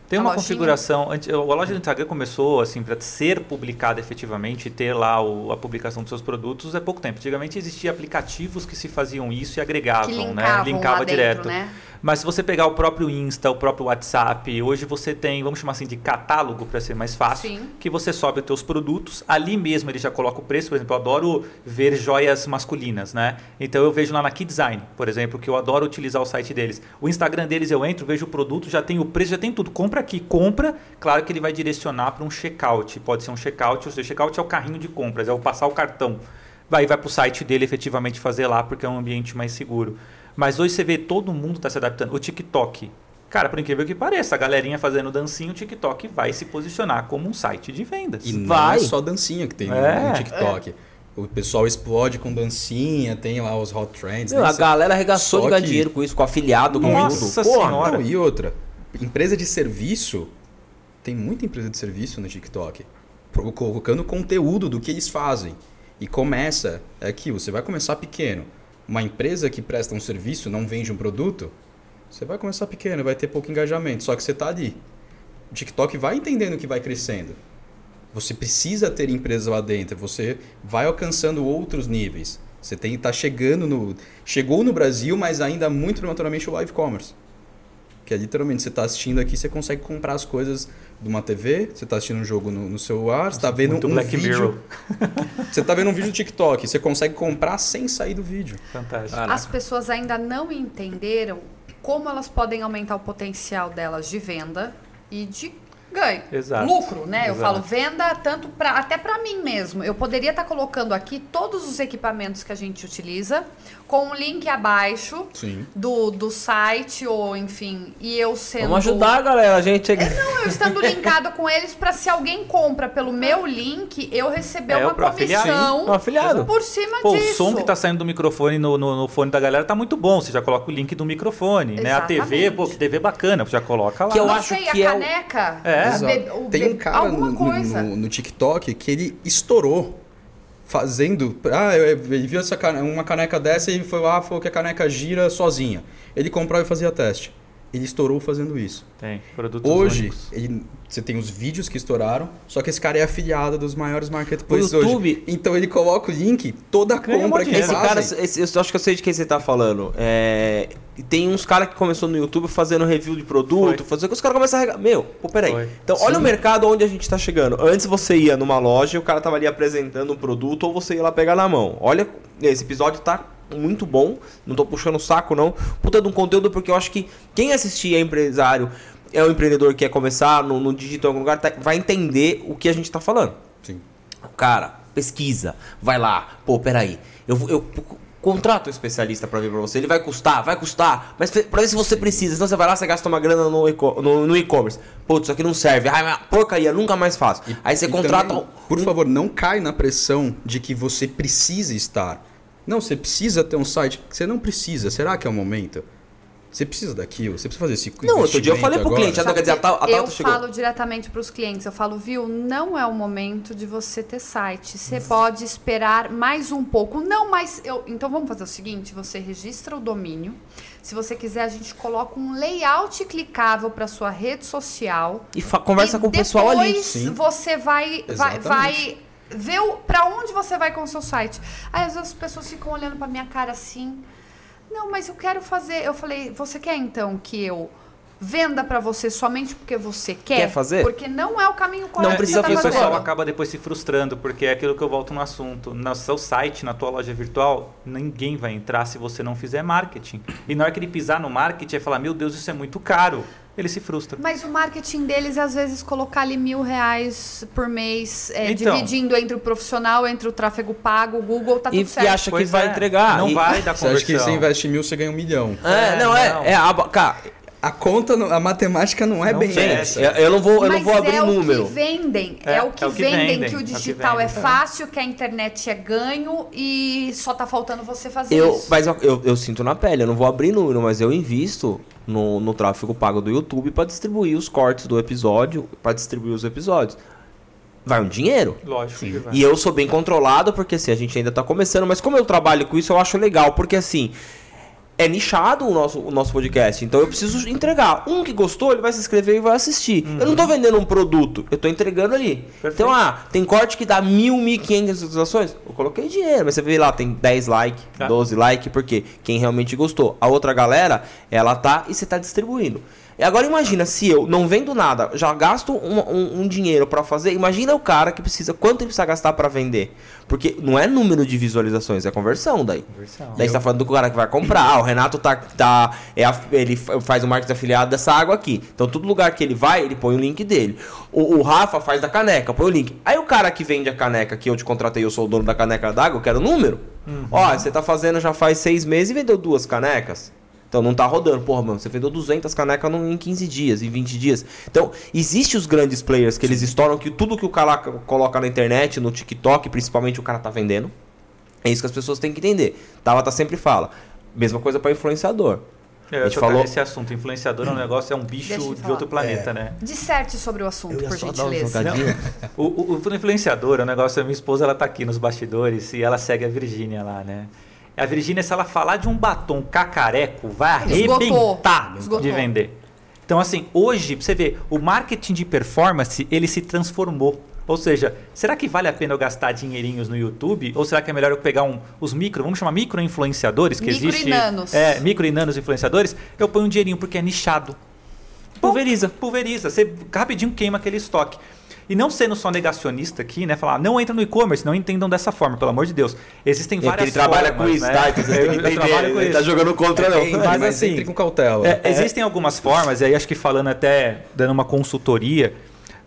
Tem A uma lojinha? configuração. antes- A loja do Instagram começou assim para ser publicada efetivamente, ter lá o- a publicação dos seus produtos é pouco tempo. Antigamente existia aplicativos que se faziam isso e agregavam, Que né? linkavam Linkava lá dentro, direto. né? Mas se você pegar o próprio Insta, o próprio WhatsApp, hoje você tem, vamos chamar assim de catálogo para ser mais fácil, Sim. que você sobe os teus produtos, ali mesmo ele já coloca o preço, por exemplo, eu adoro ver joias masculinas, né? Então eu vejo lá na Key Design, por exemplo, que eu adoro utilizar o site deles. O Instagram deles eu entro, vejo o produto, já tem o preço, já tem tudo. Compra aqui, compra, claro que ele vai direcionar para um checkout. Pode ser um checkout, o seu checkout é o carrinho de compras, é o passar o cartão. Vai, vai para o site dele efetivamente fazer lá, porque é um ambiente mais seguro. Mas hoje você vê todo mundo está se adaptando. O TikTok. Cara, por incrível que pareça, a galerinha fazendo dancinho, o TikTok vai se posicionar como um site de vendas. E não Vai. é só dancinha que tem no- É, no TikTok. O pessoal explode com dancinha, tem lá os hot trends. Meu, né? a galera arregaçou Só de ganhar que- dinheiro com isso, com afiliado, com Nossa tudo. Porra, Senhora. Não, e outra, empresa de serviço, tem muita empresa de serviço no TikTok, colocando conteúdo do que eles fazem. E começa, é aqui, você vai começar pequeno. Uma empresa que presta um serviço, não vende um produto, Você vai começar pequeno, vai ter pouco engajamento, só que você tá ali. O TikTok vai entendendo que vai crescendo. Você precisa ter empresas lá dentro, você vai alcançando outros níveis. Você tem tá chegando no chegou no Brasil, mas ainda muito prematuramente o live commerce. Que é literalmente você está assistindo aqui, você consegue comprar as coisas de uma TV, você está assistindo um jogo no, no celular, você está vendo Muito um Black vídeo. Mirror. Você está vendo um vídeo do TikTok, você consegue comprar sem sair do vídeo. Fantástico. Caraca. As pessoas ainda não entenderam como elas podem aumentar o potencial delas de venda e de ganho. Exato. Lucro, né? Eu Exato. falo venda tanto pra, até para mim mesmo. Eu poderia estar colocando aqui todos os equipamentos que a gente utiliza com um link abaixo Sim. do, do site ou enfim, e eu sendo Vamos ajudar, galera. A gente é... Não, eu estando linkado com eles para se alguém compra pelo meu link, eu receber É, uma comissão Um afiliado. por cima Pô, o disso. som que tá saindo do microfone no, no, no fone da galera tá muito bom. Você já coloca o link do microfone, né? A TV, Exatamente. pô, que TV bacana, já coloca lá. Que eu não acho sei, que a é o- caneca, É. be- o Tem um cara no, no- no TikTok que ele estourou fazendo. Ah, ele viu essa cane- uma caneca dessa e foi lá falou que a caneca gira sozinha. Ele comprou e fazia teste. Ele estourou fazendo isso. Tem, produtos Hoje, únicos. ele- você tem os vídeos que estouraram, só que esse cara é afiliado dos maiores marketplaces O YouTube- hoje. Então ele coloca o link, toda a um compra que Esse cara, esse- eu acho que eu sei de quem você tá falando. É, e tem uns caras que começou no YouTube fazendo review de produto, Foi. fazendo que os caras começam a regar. Meu, pô, peraí. Foi. Então, olha o mercado onde a gente tá chegando. Antes você ia numa loja e o cara tava ali apresentando um produto ou você ia lá pegar na mão. Olha, esse episódio tá muito bom. Não tô puxando o saco, não. Puta de um conteúdo, porque eu acho que quem assistir é empresário, é um empreendedor que quer começar no, no digital em algum lugar, tá- vai entender o que a gente tá falando. Sim. Cara, pesquisa, vai lá. Pô, peraí. Eu, vou- eu contrato um especialista pra vir pra você. Ele vai custar, vai custar. Mas pra ver se você precisa. Senão você vai lá, você gasta uma grana no eco- no no e-commerce. Putz, isso aqui não serve. Ai, porcaria, nunca mais faço. Aí você E contrata. também, por favor, não cai na pressão de que você precisa estar. Não, você precisa ter um site. Você não precisa. Será que é o momento? Você precisa daquilo, você precisa fazer esse Não, outro dia eu falei pro investimento cliente, agora. quer dizer, a tal- a eu chegou. falo diretamente para os clientes, eu falo, viu, não é o momento de você ter site. Você pode esperar mais um pouco. Não, mas eu. Então vamos fazer o seguinte: você registra o domínio. Se você quiser, a gente coloca um layout clicável para sua rede social. E conversa E com o pessoal ali. depois Sim. você vai, vai, Exatamente. vai ver o, pra onde você vai com o seu site. Aí às vezes as pessoas ficam olhando pra minha cara assim. Não, mas eu quero fazer. Eu falei, você quer então que eu venda pra você somente porque você quer? Quer fazer? Porque não é o caminho correto. Não precisa que e você o tá pessoal acaba depois se frustrando, porque é aquilo que eu volto no assunto. No seu site, na tua loja virtual, ninguém vai entrar se você não fizer marketing. E na hora que ele pisar no marketing e falar, meu Deus, isso é muito caro, ele se frustra. Mas o marketing deles, às vezes, colocar ali mil reais por mês, é, Então. dividindo entre o profissional, entre o tráfego pago, o Google, tá tudo E, certo. e acha que Pois vai é, entregar. Não E- vai dar Você acha que conversão. você investe mil, você ganha um milhão. É, É, não, é. não. é a, cara, A conta, a matemática não é Não bem essa. eu, eu não vou, eu não vou abrir é número. o que vendem. É, É, o que, é o que vendem, vendem, que é o que digital é vendem. fácil, que a internet é ganho e só tá faltando você fazer Eu, isso. mas eu, eu, eu sinto na pele, eu não vou abrir número, mas eu invisto no, no tráfego pago do YouTube pra distribuir os cortes do episódio, pra distribuir os episódios. Vai um dinheiro. Lógico que vai. E eu sou bem controlado, porque assim, a gente ainda tá começando, mas como eu trabalho com isso, eu acho legal, porque assim, é nichado o nosso, o nosso podcast, então eu preciso entregar. Um que gostou, ele vai se inscrever e vai assistir. Eu não tô vendendo um produto, eu tô entregando ali. Perfeito. Então, ah, tem corte que dá mil, mil quinhentas visualizações, eu coloquei dinheiro, mas você vê lá, tem 10 likes, Ah. 12 likes, porque quem realmente gostou. A outra galera, ela tá e você tá distribuindo. E agora imagina, se eu não vendo nada, já gasto um, um- um dinheiro pra fazer, imagina o cara que precisa, quanto ele precisa gastar pra vender. Porque não é número de visualizações, é conversão daí. Conversão. Daí você tá falando do cara que vai comprar. Ah, o Renato tá. tá é ele faz o marketing afiliado dessa água aqui. Então, todo lugar que ele vai, ele põe o link dele. O, o Rafa faz da caneca, põe o link. Aí o cara que vende a caneca, que eu te contratei, eu sou o dono da caneca d'água, eu quero o número. Ó, você tá fazendo já faz seis meses e vendeu duas canecas. Então não tá rodando. Porra, mano, você vendeu 200 canecas em 15 dias, em 20 dias. Então, existe os grandes players que eles estouram que tudo que o cara coloca na internet, no TikTok, principalmente o cara tá vendendo. É isso que as pessoas têm que entender. Tabata sempre fala. Mesma coisa para influenciador. Eu a gente falou- nesse assunto. Influenciador é um negócio, é um bicho de falar. outro planeta, né? Disserte sobre o assunto, por gentileza. O, o, o influenciador, o negócio, a minha esposa, ela tá aqui nos bastidores e ela segue a Virgínia lá, né? A Virgínia, se ela falar de um batom cacareco, vai arrebentar Esgotou. de vender. Então, assim, hoje, pra você ver, o marketing de performance, ele se transformou. Ou seja, será que vale a pena eu gastar dinheirinhos no YouTube? Ou será que é melhor eu pegar um, os micro, vamos chamar micro influenciadores, que Micro e existe... nanos. É, micro e nanos influenciadores, eu ponho um dinheirinho porque é nichado. Pulveriza. Pulveriza. Você rapidinho queima aquele estoque. E não sendo só negacionista aqui, né? Falar, não entra no e-commerce, não entendam dessa forma, pelo amor de Deus. Existem É que várias ele trabalha formas, com isso, né? tá? Então você tem que entender. trabalho com Ele tá jogando contra, não. Entre, Mas mas, assim, entre com cautela. É, existem algumas formas, e aí acho que falando até, dando uma consultoria.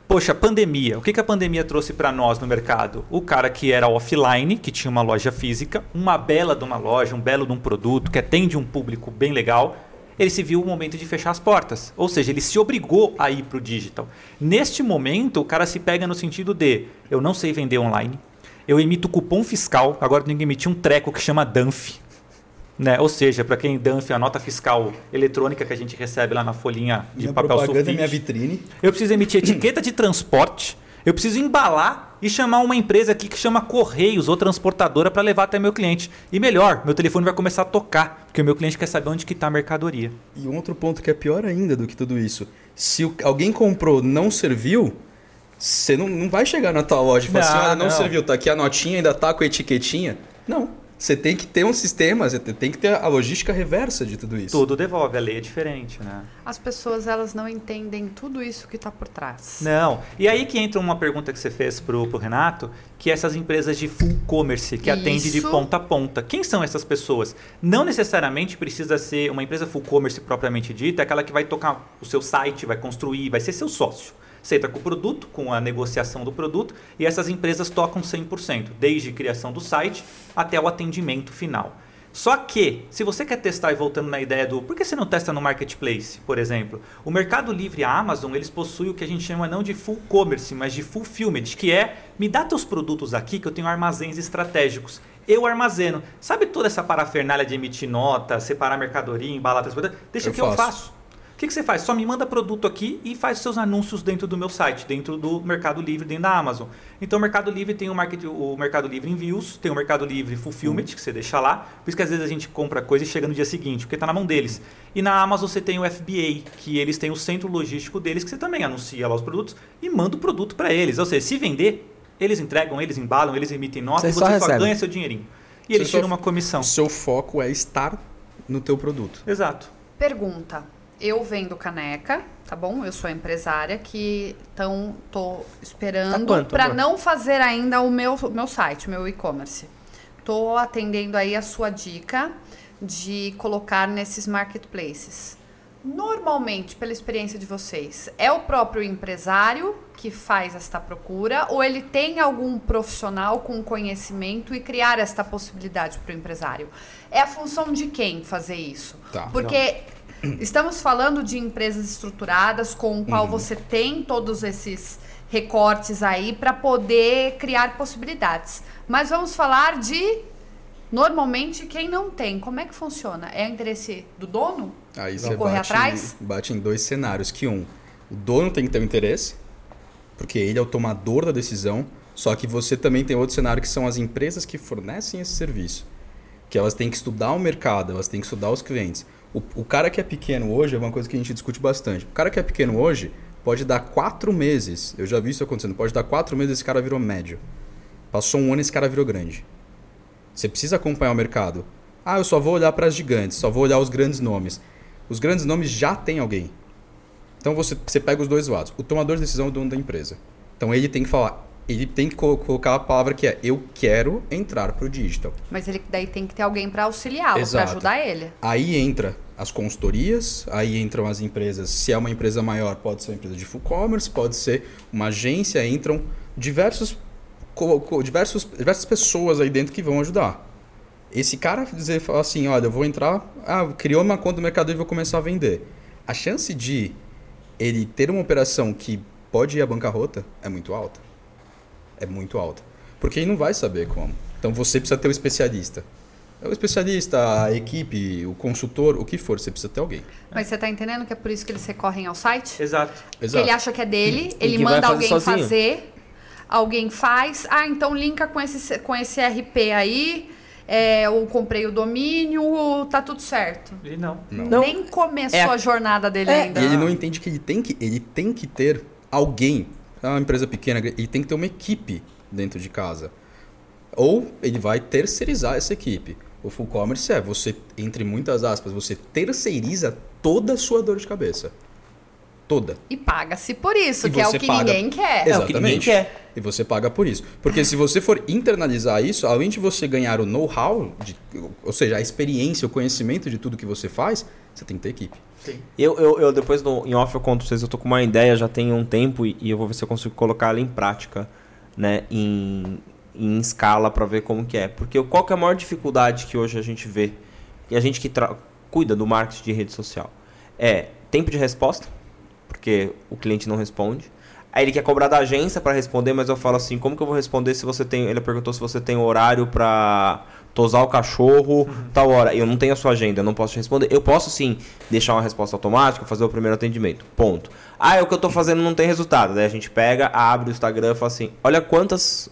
Poxa, pandemia. O que, que a pandemia trouxe para nós no mercado? O cara que era offline, que tinha uma loja física, uma bela de uma loja, um belo de um produto, que atende um público bem legal, ele se viu o momento de fechar as portas. Ou seja, ele se obrigou a ir para o digital. Neste momento, o cara se pega no sentido de eu não sei vender online, eu emito cupom fiscal, agora tem que emitir um treco que chama DANF. Né? Ou seja, para quem DANF, a nota fiscal eletrônica que a gente recebe lá na folhinha de minha papel é sulfite. minha vitrine. Eu preciso emitir etiqueta de transporte. Eu preciso embalar e chamar uma empresa aqui que chama Correios ou transportadora para levar até meu cliente. E melhor, meu telefone vai começar a tocar, porque o meu cliente quer saber onde que está a mercadoria. E um outro ponto que é pior ainda do que tudo isso. Se alguém comprou não serviu, você não, não vai chegar na tua loja e falar Não, assim, olha, não, não. serviu, tá aqui a notinha, ainda tá com a etiquetinha. Não. Você tem que ter um sistema, você tem que ter a logística reversa de tudo isso. Tudo devolve, a lei é diferente, né? As pessoas, elas não entendem tudo isso que está por trás. Não. E aí que entra uma pergunta que você fez pro, pro Renato, que é essas empresas de full commerce, que atende de Isso. ponta a ponta. Quem são essas pessoas? Não necessariamente precisa ser uma empresa full commerce propriamente dita, é aquela que vai tocar o seu site, vai construir, vai ser seu sócio. Você entra com o produto, com a negociação do produto, e essas empresas tocam 100%, desde criação do site até o atendimento final. Só que, se você quer testar e voltando na ideia do por que você não testa no marketplace, por exemplo, o Mercado Livre e a Amazon, eles possuem o que a gente chama não de full commerce, mas de fulfillment, que é me dá teus produtos aqui que eu tenho armazéns estratégicos. Eu armazeno. Sabe toda essa parafernália de emitir nota, separar mercadoria, embalar, transportar? Deixa Eu que eu faço. Que, que você faz? Só me manda produto aqui e faz os seus anúncios dentro do meu site, dentro do Mercado Livre, dentro da Amazon. Então o Mercado Livre tem o, market, o Mercado Livre Envios, tem o Mercado Livre Fulfillment, que você deixa lá. Por isso que às vezes a gente compra coisa e chega no dia seguinte, porque está na mão deles. E na Amazon você tem o FBA, que eles têm o centro logístico deles, que você também anuncia lá os produtos e manda o produto para eles. Ou seja, se vender, eles entregam, eles embalam, eles emitem nota Você e só você só recebe. ganha seu dinheirinho. E Você eles só- tiram uma comissão. O seu foco é estar no teu produto. Exato. Pergunta. Eu vendo caneca, tá bom? Eu sou empresária que então tô Tá esperando quanto, para não fazer ainda o meu meu site, o meu e-commerce. Tô atendendo aí a sua dica de colocar nesses marketplaces. Normalmente, pela experiência de vocês, é o próprio empresário que faz esta procura ou ele tem algum profissional com conhecimento e criar esta possibilidade para o empresário? É a função de quem fazer isso? Tá. Porque estamos falando de empresas estruturadas com o qual Uhum. você tem todos esses recortes aí para poder criar possibilidades. Mas vamos falar de normalmente quem não tem. Como é que funciona? É o interesse do dono? Aí você correr bate, atrás? bate em dois cenários. Que um, o dono tem que ter um interesse, porque ele é o tomador da decisão. Só que você também tem outro cenário que são as empresas que fornecem esse serviço. Que elas têm que estudar o mercado, elas têm que estudar os clientes. O, o cara que é pequeno hoje é uma coisa que a gente discute bastante. O cara que é pequeno hoje pode dar quatro meses. Eu já vi isso acontecendo. Pode dar quatro meses esse cara virou médio. Passou um ano esse cara virou grande. Você precisa acompanhar o mercado. Ah, eu só vou olhar para as gigantes, só vou olhar os grandes nomes. Os grandes nomes já tem alguém. Então você, você pega os dois lados. O tomador de decisão é o dono da empresa. Então ele tem que falar, ele tem que co- colocar a palavra que é eu quero entrar pro digital. Mas ele daí tem que ter alguém para auxiliá-lo, para ajudar ele. Aí entra as consultorias, aí entram as empresas, se é uma empresa maior, pode ser uma empresa de full commerce, pode ser uma agência, entram diversos, diversos diversas pessoas aí dentro que vão ajudar. Esse cara dizer falar assim, olha, eu vou entrar, ah, criou uma conta no Mercado e vou começar a vender. A chance de ele ter uma operação que pode ir à bancarrota é muito alta. É muito alta. Porque ele não vai saber como. Então você precisa ter um especialista. É o especialista, a equipe, o consultor, o que for, você precisa ter alguém. Mas você tá entendendo que é por isso que eles recorrem ao site? Exato. Que ele acha que é dele, ele manda fazer alguém sozinho. fazer, alguém faz. Ah, então linka com esse, com esse RP aí. é, eu comprei o domínio, tá tudo certo. E não. Não. Nem começou É. a jornada dele É, ainda. E ele não entende que ele tem que, ele tem que ter alguém, é uma empresa pequena, ele tem que ter uma equipe dentro de casa. Ou ele vai terceirizar essa equipe. O full commerce é você, entre muitas aspas, você terceiriza toda a sua dor de cabeça. Toda. E paga-se por isso, E que é o que paga- ninguém quer. É o que ninguém quer. E você paga por isso. Porque se você for internalizar isso, além de você ganhar o know-how, ou seja, a experiência, o conhecimento de tudo que você faz, você tem que ter equipe. Sim. Eu, eu, eu depois no, em off eu conto pra vocês, eu tô com uma ideia já tem um tempo e, e eu vou ver se eu consigo colocar ela em prática, né, em, em escala pra ver como que é. Porque qual que é a maior dificuldade que hoje a gente vê, e a gente que cuida do marketing de rede social, é tempo de resposta, porque o cliente não responde. Aí ele quer cobrar da agência para responder, mas eu falo assim, como que eu vou responder se você tem, ele perguntou se você tem horário para tosar o cachorro tal hora. Eu não tenho a sua agenda, eu não posso te responder. Eu posso sim deixar uma resposta automática, fazer o primeiro atendimento. Ponto. Ah, é o que eu tô fazendo não tem resultado. Daí a gente pega, abre o Instagram e fala assim: "Olha quantas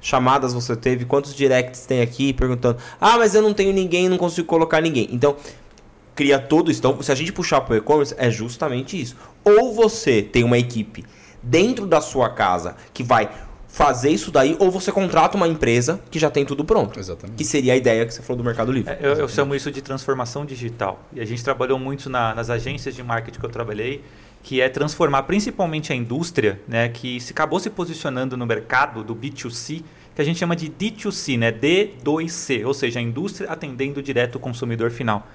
chamadas você teve, quantos directs tem aqui perguntando: "Ah, mas eu não tenho ninguém, não consigo colocar ninguém". Então, cria tudo isso. Então, se a gente puxar para o e-commerce, é justamente isso. Ou você tem uma equipe dentro da sua casa que vai fazer isso daí, ou você contrata uma empresa que já tem tudo pronto. Exatamente. Que seria a ideia que você falou do Mercado Livre. É, eu, eu chamo isso de transformação digital. E a gente trabalhou muito na- nas agências de marketing que eu trabalhei, que é transformar principalmente a indústria, né, que se acabou se posicionando no mercado do B2C, que a gente chama de D2C, né, D2C, ou seja, a indústria atendendo direto o consumidor final.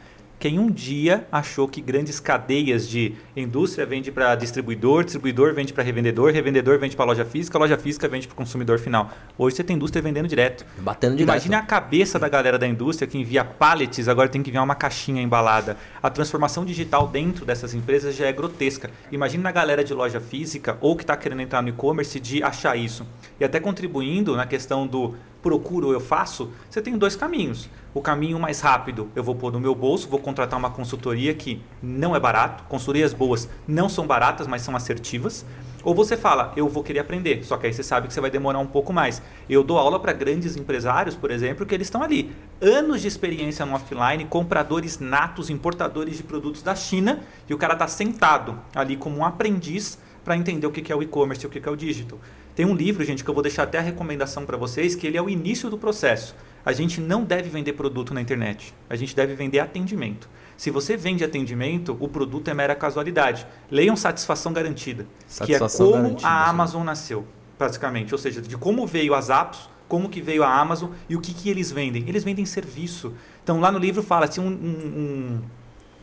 Quem um dia achou que grandes cadeias de indústria vende para distribuidor, distribuidor vende para revendedor, revendedor vende para loja física, loja física vende para o consumidor final. Hoje você tem indústria vendendo direto. Batendo direto. Imagine a cabeça da galera da indústria que envia pallets, agora tem que enviar uma caixinha embalada. A transformação digital dentro dessas empresas já é grotesca. Imagine na galera de loja física ou que está querendo entrar no e-commerce de achar isso. E até contribuindo na questão do procuro eu faço, você tem dois caminhos. O caminho mais rápido, eu vou pôr no meu bolso, vou contratar uma consultoria que não é barato. Consultorias boas não são baratas, mas são assertivas. Ou você fala, eu vou querer aprender, só que aí você sabe que você vai demorar um pouco mais. Eu dou aula para grandes empresários, por exemplo, que eles estão ali. Anos de experiência no offline, compradores natos, importadores de produtos da China, e o cara está sentado ali como um aprendiz para entender o que é o e-commerce e o que é o digital. Tem um livro, gente, que eu vou deixar até a recomendação para vocês, que ele é o início do processo. A gente não deve vender produto na internet. A gente deve vender atendimento. Se você vende atendimento, o produto é mera casualidade. Leiam Satisfação Garantida, Satisfação que é como Garantida, a sim. Amazon nasceu, praticamente. Ou seja, de como veio as apps, como que veio a Amazon e o que, que eles vendem. Eles vendem serviço. Então, lá no livro fala, se um, um,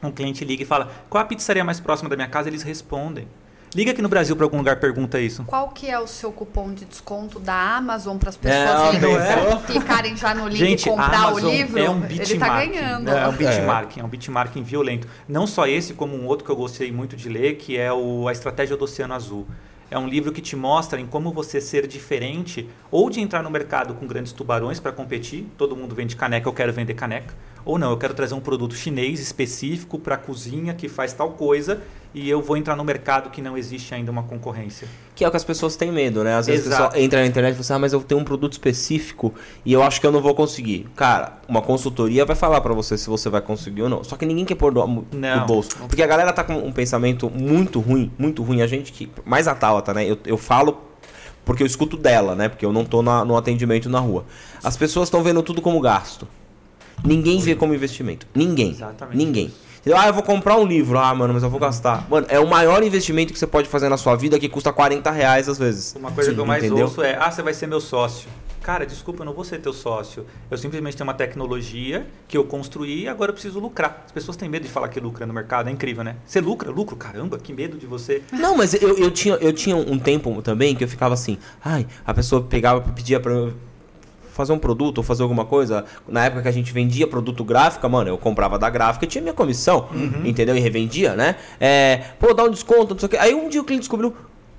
um, um cliente liga e fala, qual a pizzaria mais próxima da minha casa, eles respondem. Liga aqui no Brasil para algum lugar, pergunta isso. Qual que é o seu cupom de desconto da Amazon para as É, pessoas não irem- é? clicarem já no link Gente, e a comprar o Amazon livro? é um ele tá benchmarking. ganhando. É um benchmarking, é. um benchmarking violento. Não só esse, como um outro que eu gostei muito de ler, que é o A Estratégia do Oceano Azul. É um livro que te mostra em como você ser diferente ou de entrar no mercado com grandes tubarões para competir. Todo mundo vende caneca, eu quero vender caneca. Ou não, eu quero trazer um produto chinês específico para a cozinha que faz tal coisa e eu vou entrar no mercado que não existe ainda uma concorrência. Que é o que as pessoas têm medo, né? Às vezes Exato. a pessoa entra na internet e fala assim, ah, mas eu tenho um produto específico e eu acho que eu não vou conseguir. Cara, uma consultoria vai falar pra você se você vai conseguir ou não. Só que ninguém quer pôr no, bolso. Porque a galera tá com um pensamento muito ruim, muito ruim. A gente que... Mais a Tabata, né? Eu, eu falo porque eu escuto dela, né? Porque eu não tô na- no atendimento na rua. As pessoas estão vendo tudo como gasto. Ninguém vê como investimento. Ninguém. Exatamente Ninguém. Ah, eu vou comprar um livro. Ah, mano, mas eu vou gastar. Mano, é o maior investimento que você pode fazer na sua vida que custa 40 reais às vezes. Uma coisa Sim, que eu mais entendeu? ouço é: ah, você vai ser meu sócio. Cara, desculpa, eu não vou ser teu sócio. Eu simplesmente tenho uma tecnologia que eu construí e agora eu preciso lucrar. As pessoas têm medo de falar que lucra no mercado, é incrível, né? Você lucra, lucro, caramba, que medo de você. Não, mas eu, eu, tinha, eu tinha um tempo também que eu ficava assim, ai, a pessoa pegava pedia pra eu fazer um produto ou fazer alguma coisa. Na época que a gente vendia produto gráfica, mano, eu comprava da gráfica e tinha minha comissão, entendeu? E revendia, né? É, pô, dá um desconto, não sei o quê. Aí um dia o cliente descobriu,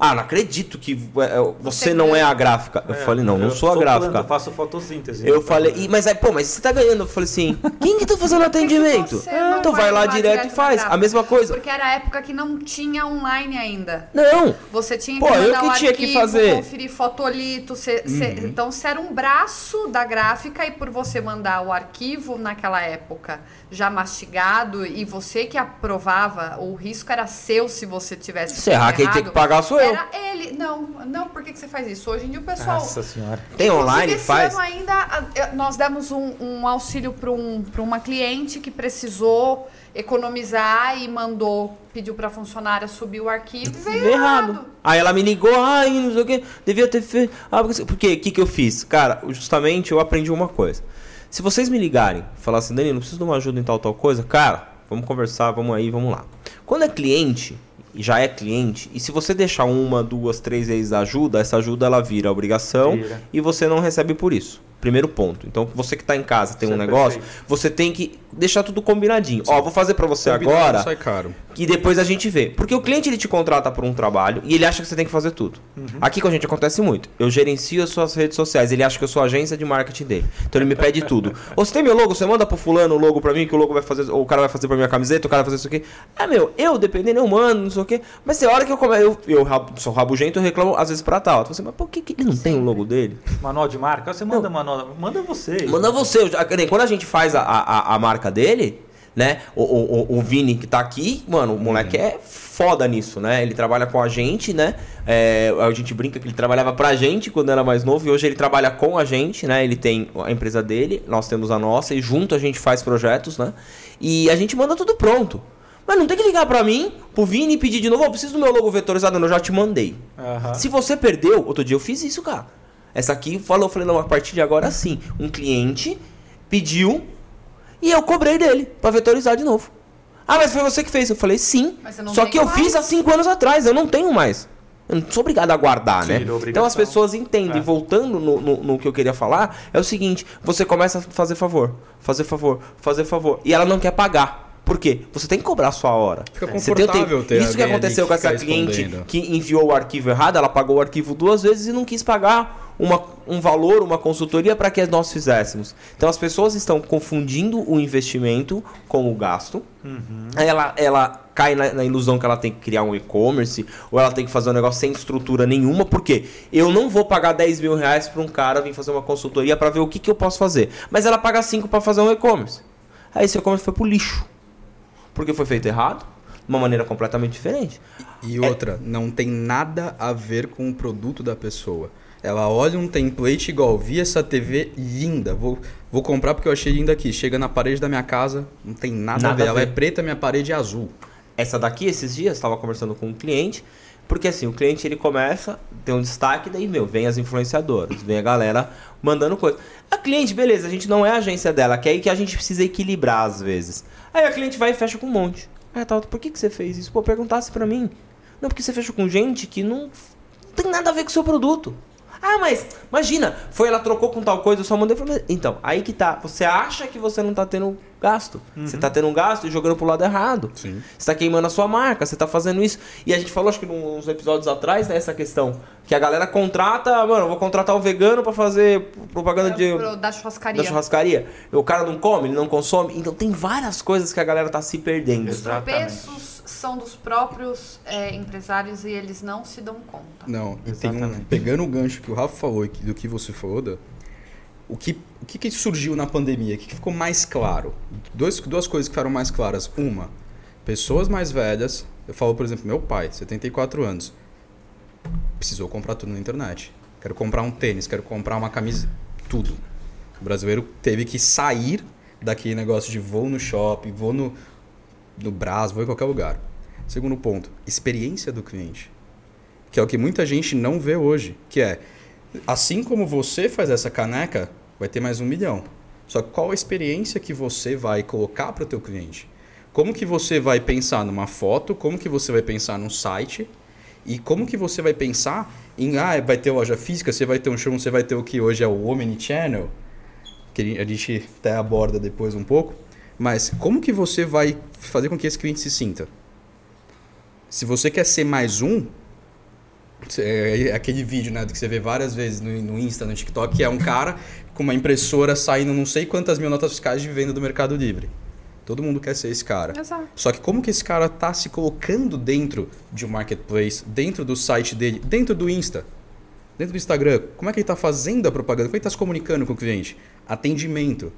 Ah, não acredito que é, você Você não é a gráfica. Eu falei, não, não eu sou a planta, gráfica. eu faço fotossíntese. Eu falei, "Ih, mas aí, pô, mas você tá ganhando. Eu falei assim, quem que tá fazendo atendimento? você não então vai lá direto e faz. A mesma coisa. Porque era a época que não tinha online ainda. Não. Você tinha Pô, que eu mandar que o tinha que arquivo, fazer. conferir fotolito. cê- cê- Uhum. então, você era um braço da gráfica e por você mandar o arquivo naquela época já mastigado e você que aprovava, o risco era seu se você tivesse Se errar, quem tem que pagar sou eu. Era ele. Não, não, por que, que você faz isso? Hoje em dia o pessoal... Nossa senhora. Tem online, faz. ano ainda eu- nós demos um, um auxílio para um, pra uma cliente que precisou economizar e mandou, pediu para a funcionária subir o arquivo e veio errado. errado. Aí ela me ligou, ai, não sei o que, devia ter feito. Ah, porque o que, que eu fiz? Cara, justamente eu aprendi uma coisa. Se vocês me ligarem e falar assim, Danilo, preciso de uma ajuda em tal, tal coisa, cara, vamos conversar, vamos aí, vamos lá. Quando é cliente, já é cliente, e se você deixar uma, duas, três vezes a ajuda, essa ajuda ela vira obrigação Vira. e você não recebe por isso. Primeiro ponto. Então, você que tá em casa, tem Isso um é negócio, perfeito. você tem que deixar tudo combinadinho. Ó, vou fazer pra você Combinado agora sai caro. que depois a gente vê. Porque o cliente ele te contrata por um trabalho e ele acha que você tem que fazer tudo. Aqui com a gente acontece muito. Eu gerencio as suas redes sociais, ele acha que eu sou a agência de marketing dele. Então ele me pede tudo. Ou você tem meu logo, você manda pro fulano o logo pra mim, que o logo vai fazer, ou o cara vai fazer pra minha camiseta, o cara vai fazer isso aqui. É meu, eu dependendo, eu mando, não sei o quê. Mas tem hora que eu come... eu, eu rabo- sou rabugento, eu reclamo às vezes pra tal. Eu falo assim, mas por que, que ele não tem o logo dele? Manual de marca? Você manda manual. Manda você. Manda você. Quando a gente faz a, a, a marca dele, né? O, o, o- o Vini que tá aqui, mano, o moleque é foda nisso, né? Ele trabalha com a gente, né? É, a gente brinca que ele trabalhava pra gente quando era mais novo e hoje ele trabalha com a gente, né? Ele tem a empresa dele, nós temos a nossa e junto a gente faz projetos, né? E a gente manda tudo pronto. Mas não tem que ligar pra mim, pro Vini e pedir de novo, eu preciso do meu logo vetorizado, não, eu já te mandei. Aham. Se você perdeu, outro dia eu fiz isso, cara. Essa aqui falou, eu falei, não, a partir de agora sim. Um cliente pediu e eu cobrei dele pra vetorizar de novo. Ah, mas foi você que fez. Eu falei, sim. Só que eu mais. fiz há cinco anos atrás, eu não tenho mais. Eu não sou obrigado a guardar, né? Virou Então as pessoas entendem. É. Voltando no, no, no que eu queria falar, é o seguinte: você começa a fazer favor, fazer favor, fazer favor. E ela não quer pagar. Por quê? Você tem que cobrar a sua hora. Fica Você tem confortável Isso que aconteceu que com essa cliente que enviou o arquivo errado, ela pagou o arquivo duas vezes e não quis pagar uma, um valor, uma consultoria para que nós fizéssemos. Então as pessoas estão confundindo o investimento com o gasto. Aí ela, ela cai na, na ilusão que ela tem que criar um e-commerce ou ela tem que fazer um negócio sem estrutura nenhuma, porque eu não vou pagar 10 mil reais para um cara vir fazer uma consultoria para ver o que, que eu posso fazer. Mas ela paga 5 para fazer um e-commerce. Aí esse e-commerce foi pro lixo. Porque foi feito errado, de uma maneira completamente diferente. E outra, não tem nada a ver com o produto da pessoa. Ela olha um template igual, vi essa TV linda, vou, vou comprar porque eu achei linda aqui. Chega na parede da minha casa, não tem nada, Nada a ver. a Ela é ver. preta, minha parede é azul. Essa daqui, esses dias, estava conversando com um cliente, porque assim, o cliente ele começa, tem um destaque, daí, meu, vem as influenciadoras, vem a galera mandando coisa. A cliente, beleza, a gente não é a agência dela, que é aí que a gente precisa equilibrar às vezes. Aí a cliente vai e fecha com um monte. Ah, tal, por que, que você fez isso? Pô, perguntasse pra mim. Não, porque você fechou com gente que não tem nada a ver com o seu produto. Ah, mas imagina, foi ela trocou com tal coisa, eu só mandei. Falei, então, aí que tá. Você acha que você não tá tendo gasto. Você tá tendo um gasto e jogando pro lado errado. Sim. Você tá queimando a sua marca, você tá fazendo isso. E a gente falou, acho que uns episódios atrás, né, essa questão. Que a galera contrata, mano, eu vou contratar um vegano pra fazer propaganda de. Pro- da churrascaria. Da churrascaria. O cara não come, ele não consome. Então tem várias coisas que a galera tá se perdendo. Os Exatamente. tropeços são dos próprios é, empresários e eles não se dão conta. Não, e tem um, pegando o gancho que o Rafa falou e que- do que você falou, Da, o que, o que, que surgiu na pandemia? O que, que ficou mais claro? Dois, duas coisas que ficaram mais claras. Uma, pessoas mais velhas. Eu falo, por exemplo, meu pai, 74 anos, precisou comprar tudo na internet. Quero comprar um tênis, quero comprar uma camisa, tudo. O brasileiro teve que sair daquele negócio de vou no shopping, vou no, no Brás, vou em qualquer lugar. Segundo ponto, experiência do cliente que é o que muita gente não vê hoje, que é assim como você faz essa caneca, vai ter mais um milhão. Só qual a experiência que você vai colocar para o teu cliente? Como que você vai pensar numa foto? Como que você vai pensar num site? E como que você vai pensar em ah, vai ter loja física, você vai ter um show, você vai ter o que hoje é o Omnichannel, que a gente até aborda depois um pouco, mas como que você vai fazer com que esse cliente se sinta? Se você quer ser mais um, é, é aquele vídeo, né, que você vê várias vezes no, no Insta, no TikTok, que é um cara com uma impressora saindo não sei quantas mil notas fiscais de venda do Mercado Livre. Todo mundo quer ser esse cara. Exato. Só que como que esse cara tá se colocando dentro de um marketplace, dentro do site dele, dentro do Insta, dentro do Instagram? Como é que ele tá fazendo a propaganda? Como é que ele tá se comunicando com o cliente? Atendimento.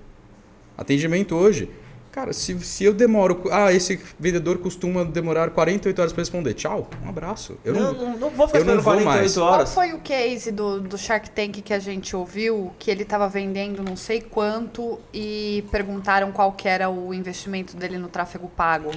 Atendimento hoje. Cara, se, se eu demoro. Ah, esse vendedor costuma demorar 48 horas para responder. Tchau, um abraço. Eu não, não, não vou ficar esperando vou 48 mais. Qual horas. foi o case do, do Shark Tank que a gente ouviu? Que ele estava vendendo não sei quanto e perguntaram qual que era o investimento dele no tráfego pago.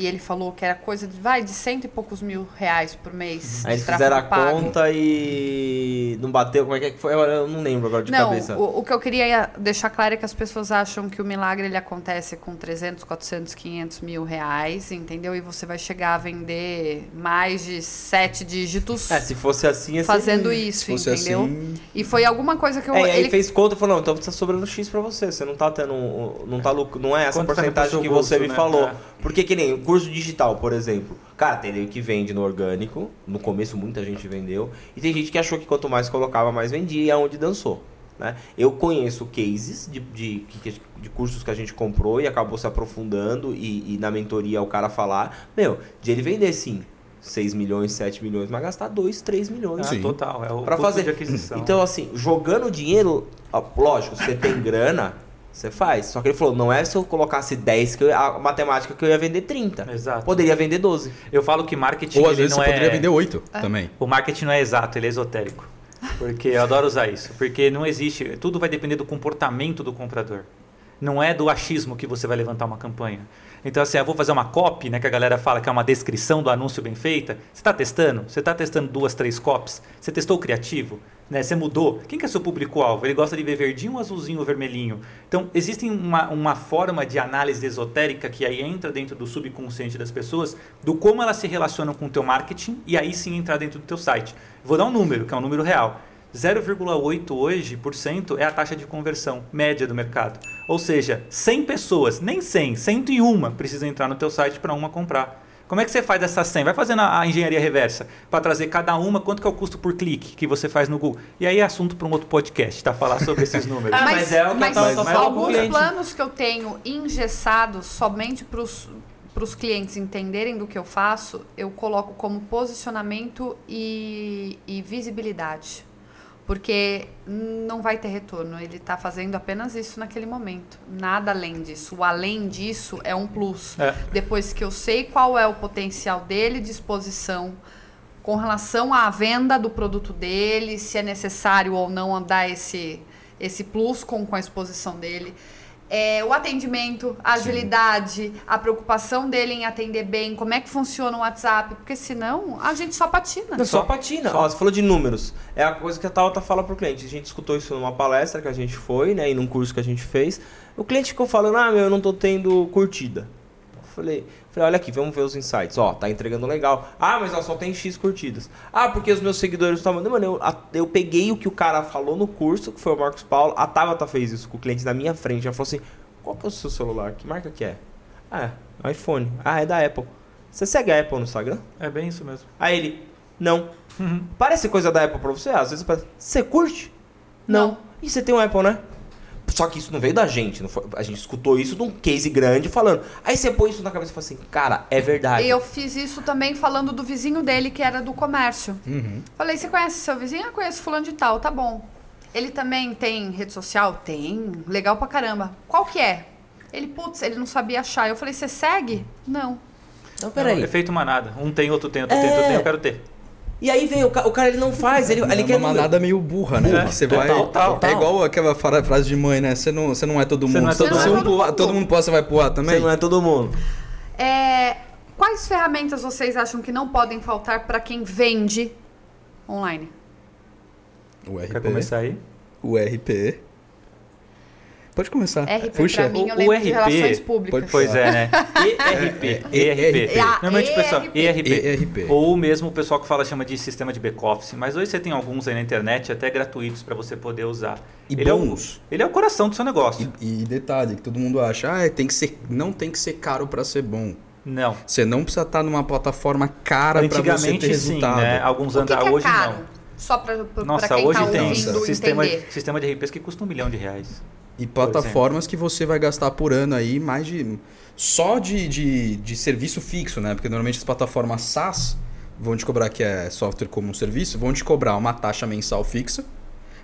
E ele falou que era coisa de, vai, de cento e poucos mil reais por mês. Aí de eles fizeram a pago. conta e não bateu. Como é que é que foi? Eu não lembro agora de Não, cabeça. o, o que eu queria deixar claro é que as pessoas acham que o milagre ele acontece com 300, 400, 500 mil reais, entendeu? E você vai chegar a vender mais de sete dígitos É, se fosse assim, ser fazendo isso, Se fosse entendeu? assim. E foi alguma coisa que eu... É, e aí ele fez conta e falou, não, então tá sobrando X pra você. Você não tá tendo. Não, tá, lucro- não é essa Quanto tá porcentagem que bolso, você me né? falou. É. Porque que nem curso digital, por exemplo. Cara, tem ele que vende no orgânico. No começo muita gente vendeu. E tem gente que achou que quanto mais colocava, mais vendia. E é onde dançou. Né? Eu conheço cases de, de, de- de cursos que a gente comprou e acabou se aprofundando e, e na mentoria o cara falar, meu, de ele vender sim 6 milhões, 7 milhões, mas gastar 2, 3 milhões. Ah, Sim. total. É o Pra custo fazer. de aquisição. Então, assim, jogando dinheiro, ó, lógico, você tem grana, você faz. Só que ele falou, não é se eu colocasse 10, que eu- a matemática que eu ia vender 30. Exato. Poderia vender 12. Eu falo que marketing Ou às ele vezes não você é... poderia vender 8 também. O marketing não é exato, ele é esotérico. Porque eu adoro usar isso. Porque não existe. Tudo vai depender do comportamento do comprador. Não é do achismo que você vai levantar uma campanha. Então, assim, eu vou fazer uma copy, né? Que a galera fala que é uma descrição do anúncio bem feita. Você está testando? Você está testando duas, três copies? Você testou o criativo? Né? Você mudou? Quem que é seu público-alvo? Ele gosta de ver verdinho, azulzinho ou vermelhinho? Então, existe uma, uma forma de análise esotérica que aí entra dentro do subconsciente das pessoas, do como elas se relacionam com o teu marketing e aí sim entrar dentro do teu site. Vou dar um número, que é um número real. 0,8 hoje por cento é a taxa de conversão média do mercado. Ou seja, 100 pessoas, nem 100, 101 precisam entrar no teu site para uma comprar. Como é que você faz essa 100? Vai fazendo a, a engenharia reversa para trazer cada uma quanto que é o custo por clique que você faz no Google. E aí é assunto para um outro podcast, tá? Falar sobre esses números. Ah, mas é o que eu mas tava com o alguns cliente. planos que eu tenho engessados somente para os clientes entenderem do que eu faço, eu coloco como posicionamento e, e visibilidade. Porque não vai ter retorno. Ele está fazendo apenas isso naquele momento. Nada além disso. O além disso é um plus. É. Depois que eu sei qual é o potencial dele de exposição com relação à venda do produto dele, se é necessário ou não dar esse, esse plus com, com a exposição dele. É, o atendimento, a agilidade, a preocupação dele em atender bem, como é que funciona o WhatsApp, porque senão a gente só patina. Não, só, Só- patina. só. Ó, você falou de números. É a coisa que a Tauta fala pro cliente. A gente escutou isso numa palestra que a gente foi, né? E num curso que a gente fez. O cliente ficou falando, ah, meu, eu não tô tendo curtida. Falei, falei, olha aqui, vamos ver os insights. Ó, tá entregando legal. Ah, mas ó, só tem X curtidas. Ah, porque os meus seguidores estão mandando. Mano, eu, a- eu peguei o que o cara falou no curso, que foi o Marcos Paulo. A Tabata fez isso com o cliente na minha frente. Ela falou assim: qual que é o seu celular? Que marca que é? Ah, é iPhone. Ah, é da Apple. Você segue a Apple no Instagram? É bem isso mesmo. Aí ele, não. Parece coisa da Apple pra você? Às vezes parece. Você curte? Não. Não. E você tem um Apple, né? Só que isso não veio da gente. Não foi- a gente escutou isso de um case grande falando. Aí você põe isso na cabeça e fala assim, cara, é verdade. E eu fiz isso também falando do vizinho dele, que era do comércio. Uhum. Falei, você conhece seu vizinho? Ah, conheço fulano de tal, tá bom. Ele também tem rede social? Tem. Legal pra caramba. Qual que é? Ele, putz, ele não sabia achar. Eu falei, você segue? Não. Não, Não, peraí. efeito manada. Um tem, outro tem, outro É. tem, outro tem, eu quero ter. E aí vem, o, ca- o cara ele não faz, ele, ele é quer uma manada meio burra, né? É, você total, vai. total, É total. igual aquela fra- frase de mãe, né? Você não, você não é todo Você mundo. não é todo, todo se mundo. um pular- todo mundo pula, você vai pular também? Você não é todo mundo. É, quais ferramentas vocês acham que não podem faltar para quem vende online? O RP. Quer começar aí? O RP. Pode começar. RP Puxa, pra mim, o- eu o RP relações públicas. pode- Pois é, né? ERP. É, é, ERP. é, Normalmente o pessoal. ERP. ERP. ERP. Ou mesmo o pessoal que fala chama de sistema de back-office. Mas hoje você tem alguns aí na internet, até gratuitos, para você poder usar. E ele, é o, bons. ele é o coração do seu negócio. E, e detalhe, que todo mundo acha, ah, tem que ser, não tem que ser caro pra ser bom. Não. Você não precisa estar numa plataforma cara para você ter Antigamente sim, resultado. né? Alguns anos que, que é hoje caro? não. Só para Nossa, quem hoje está tem sistema, entender. sistema de RPs que custa um milhão de reais. E plataformas que você vai gastar por ano aí mais de. Só de, de, de serviço fixo, né? Porque normalmente as plataformas SaaS vão te cobrar, que é software como um serviço, vão te cobrar uma taxa mensal fixa,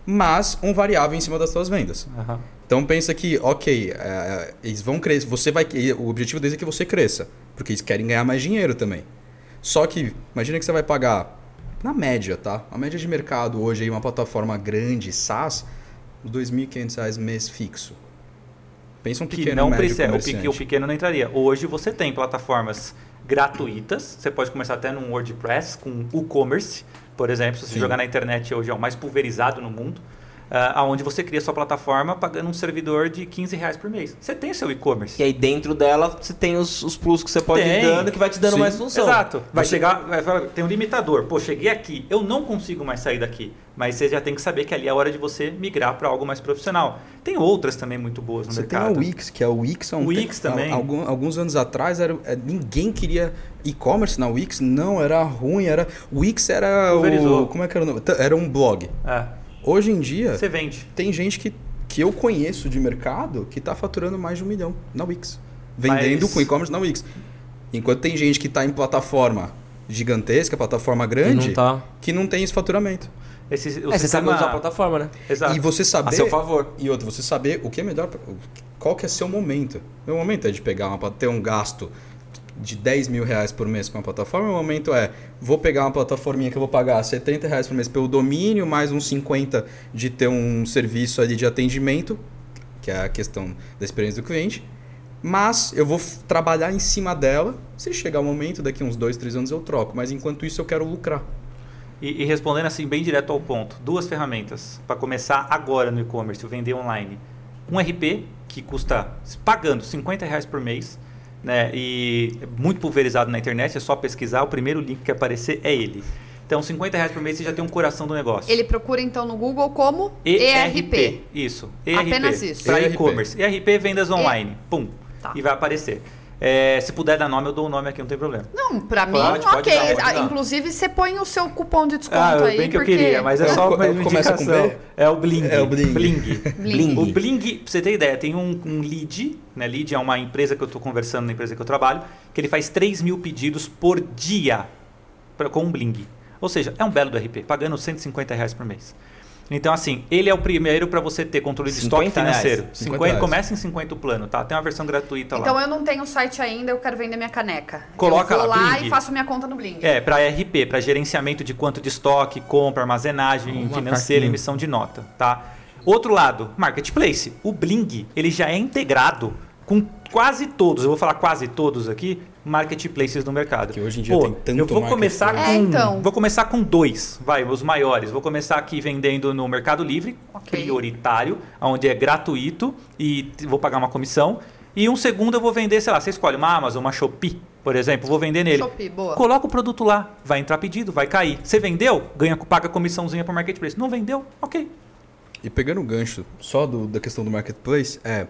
mas um variável em cima das suas vendas. Aham. Então pensa que, ok, é, eles vão crescer, você vai, o objetivo deles é que você cresça, porque eles querem ganhar mais dinheiro também. Só que imagina que você vai pagar na média, tá? A média de mercado hoje aí uma plataforma grande, SaaS, 2.500 reais mês fixo. Pensa um que pequeno não médio precisa, o, pequeno, o pequeno não entraria. Hoje você tem plataformas gratuitas, você pode começar até num WordPress com e-commerce, por exemplo, se você Sim. jogar na internet hoje é o mais pulverizado no mundo, aonde você cria sua plataforma pagando um servidor de 15 reais por mês. Você tem seu e-commerce. E aí dentro dela você tem os, os plus que você pode Tem. ir dando que vai te dando Sim. mais função. Exato. Vai Você- chegar, vai falar, tem um limitador. Pô, cheguei aqui, eu não consigo mais sair daqui. Mas você já tem que saber que ali é a hora de você migrar para algo mais profissional. Tem outras também muito boas no Você tem mercado. a Wix, que é o Wix há um Wix tempo- também. algum- alguns anos atrás era, é, ninguém queria e-commerce na Wix, não, era ruim, era o Wix era Pulverizou. o como é que era o nome? Era um blog. É, Hoje em dia você vende. tem gente que, que eu conheço de mercado que está faturando mais de um milhão na Wix, vendendo Mas- com e-commerce na Wix. Enquanto tem gente que está em plataforma gigantesca, plataforma grande, não tá. que não tem esse faturamento. Esse, o É, você sabe usar a plataforma, né? Exato. E você saber A seu favor. E outro, você saber o que é melhor, qual que é seu momento. Meu momento é de pegar uma, ter um gasto de 10 mil reais por mês com a plataforma. Meu momento é, vou pegar uma plataforminha que eu vou pagar 70 reais por mês pelo domínio, mais uns 50 de ter um serviço ali de atendimento, que é a questão da experiência do cliente. Mas eu vou trabalhar em cima dela. Se chegar o momento, daqui uns 2, 3 anos eu troco. Mas enquanto isso eu quero lucrar. E, e respondendo assim, bem direto ao ponto, duas ferramentas para começar agora no e-commerce, o vender online. Um RP, que custa, pagando 50 reais por mês, né, e é muito pulverizado na internet, é só pesquisar, o primeiro link que aparecer é ele. Então, 50 reais por mês você já tem um coração do negócio. Ele procura então no Google como ERP. ERP. Isso. ERP. Apenas isso. Para e-commerce. ERP vendas online. Pum. Tá. E vai aparecer. É, se puder dar nome, eu dou o nome aqui, não tem problema. Não, pra mim, Pode, pode ok. dar, pode Ah, dar. Inclusive, você põe o seu cupom de desconto Ah, aí. bem que eu porque... queria, mas é É, só uma com indicação. B? É o Bling. É o Bling. Bling. O Bling, pra você ter ideia, tem um, um lead, né? Lead é uma empresa que eu estou conversando na empresa que eu trabalho, que ele faz 3 mil pedidos por dia pra, com um Bling. Ou seja, é um belo do RP, pagando 150 reais por mês. Então, assim, ele é o primeiro para você ter controle de estoque 50 reais. financeiro. 50 50 reais. começa em 50 o plano, tá? Tem uma versão gratuita Então lá. eu não tenho site ainda, eu quero vender minha caneca. Coloca eu vou lá, lá Bling. e faço minha conta no Bling. É, para RP, para gerenciamento de quanto de estoque, compra, armazenagem, Uma financeira, cartinha. emissão de nota, tá? Outro lado, marketplace. O Bling, ele já é integrado com quase todos, eu vou falar quase todos aqui, marketplaces no mercado. Que hoje em dia Pô, tem tanto Eu vou começar com, marketplace. É, então. vou começar com dois, vai, os maiores. Vou começar aqui vendendo no Mercado Livre, Ok. prioritário, onde é gratuito e vou pagar uma comissão. E um segundo eu vou vender, sei lá, você escolhe uma Amazon, uma Shopee, por exemplo, vou vender nele. Shopee, boa. Coloca o produto lá, vai entrar pedido, vai cair. Você vendeu? Ganha, paga comissãozinha para marketplace. Não vendeu? Ok. E pegando o gancho só do- da questão do marketplace, é.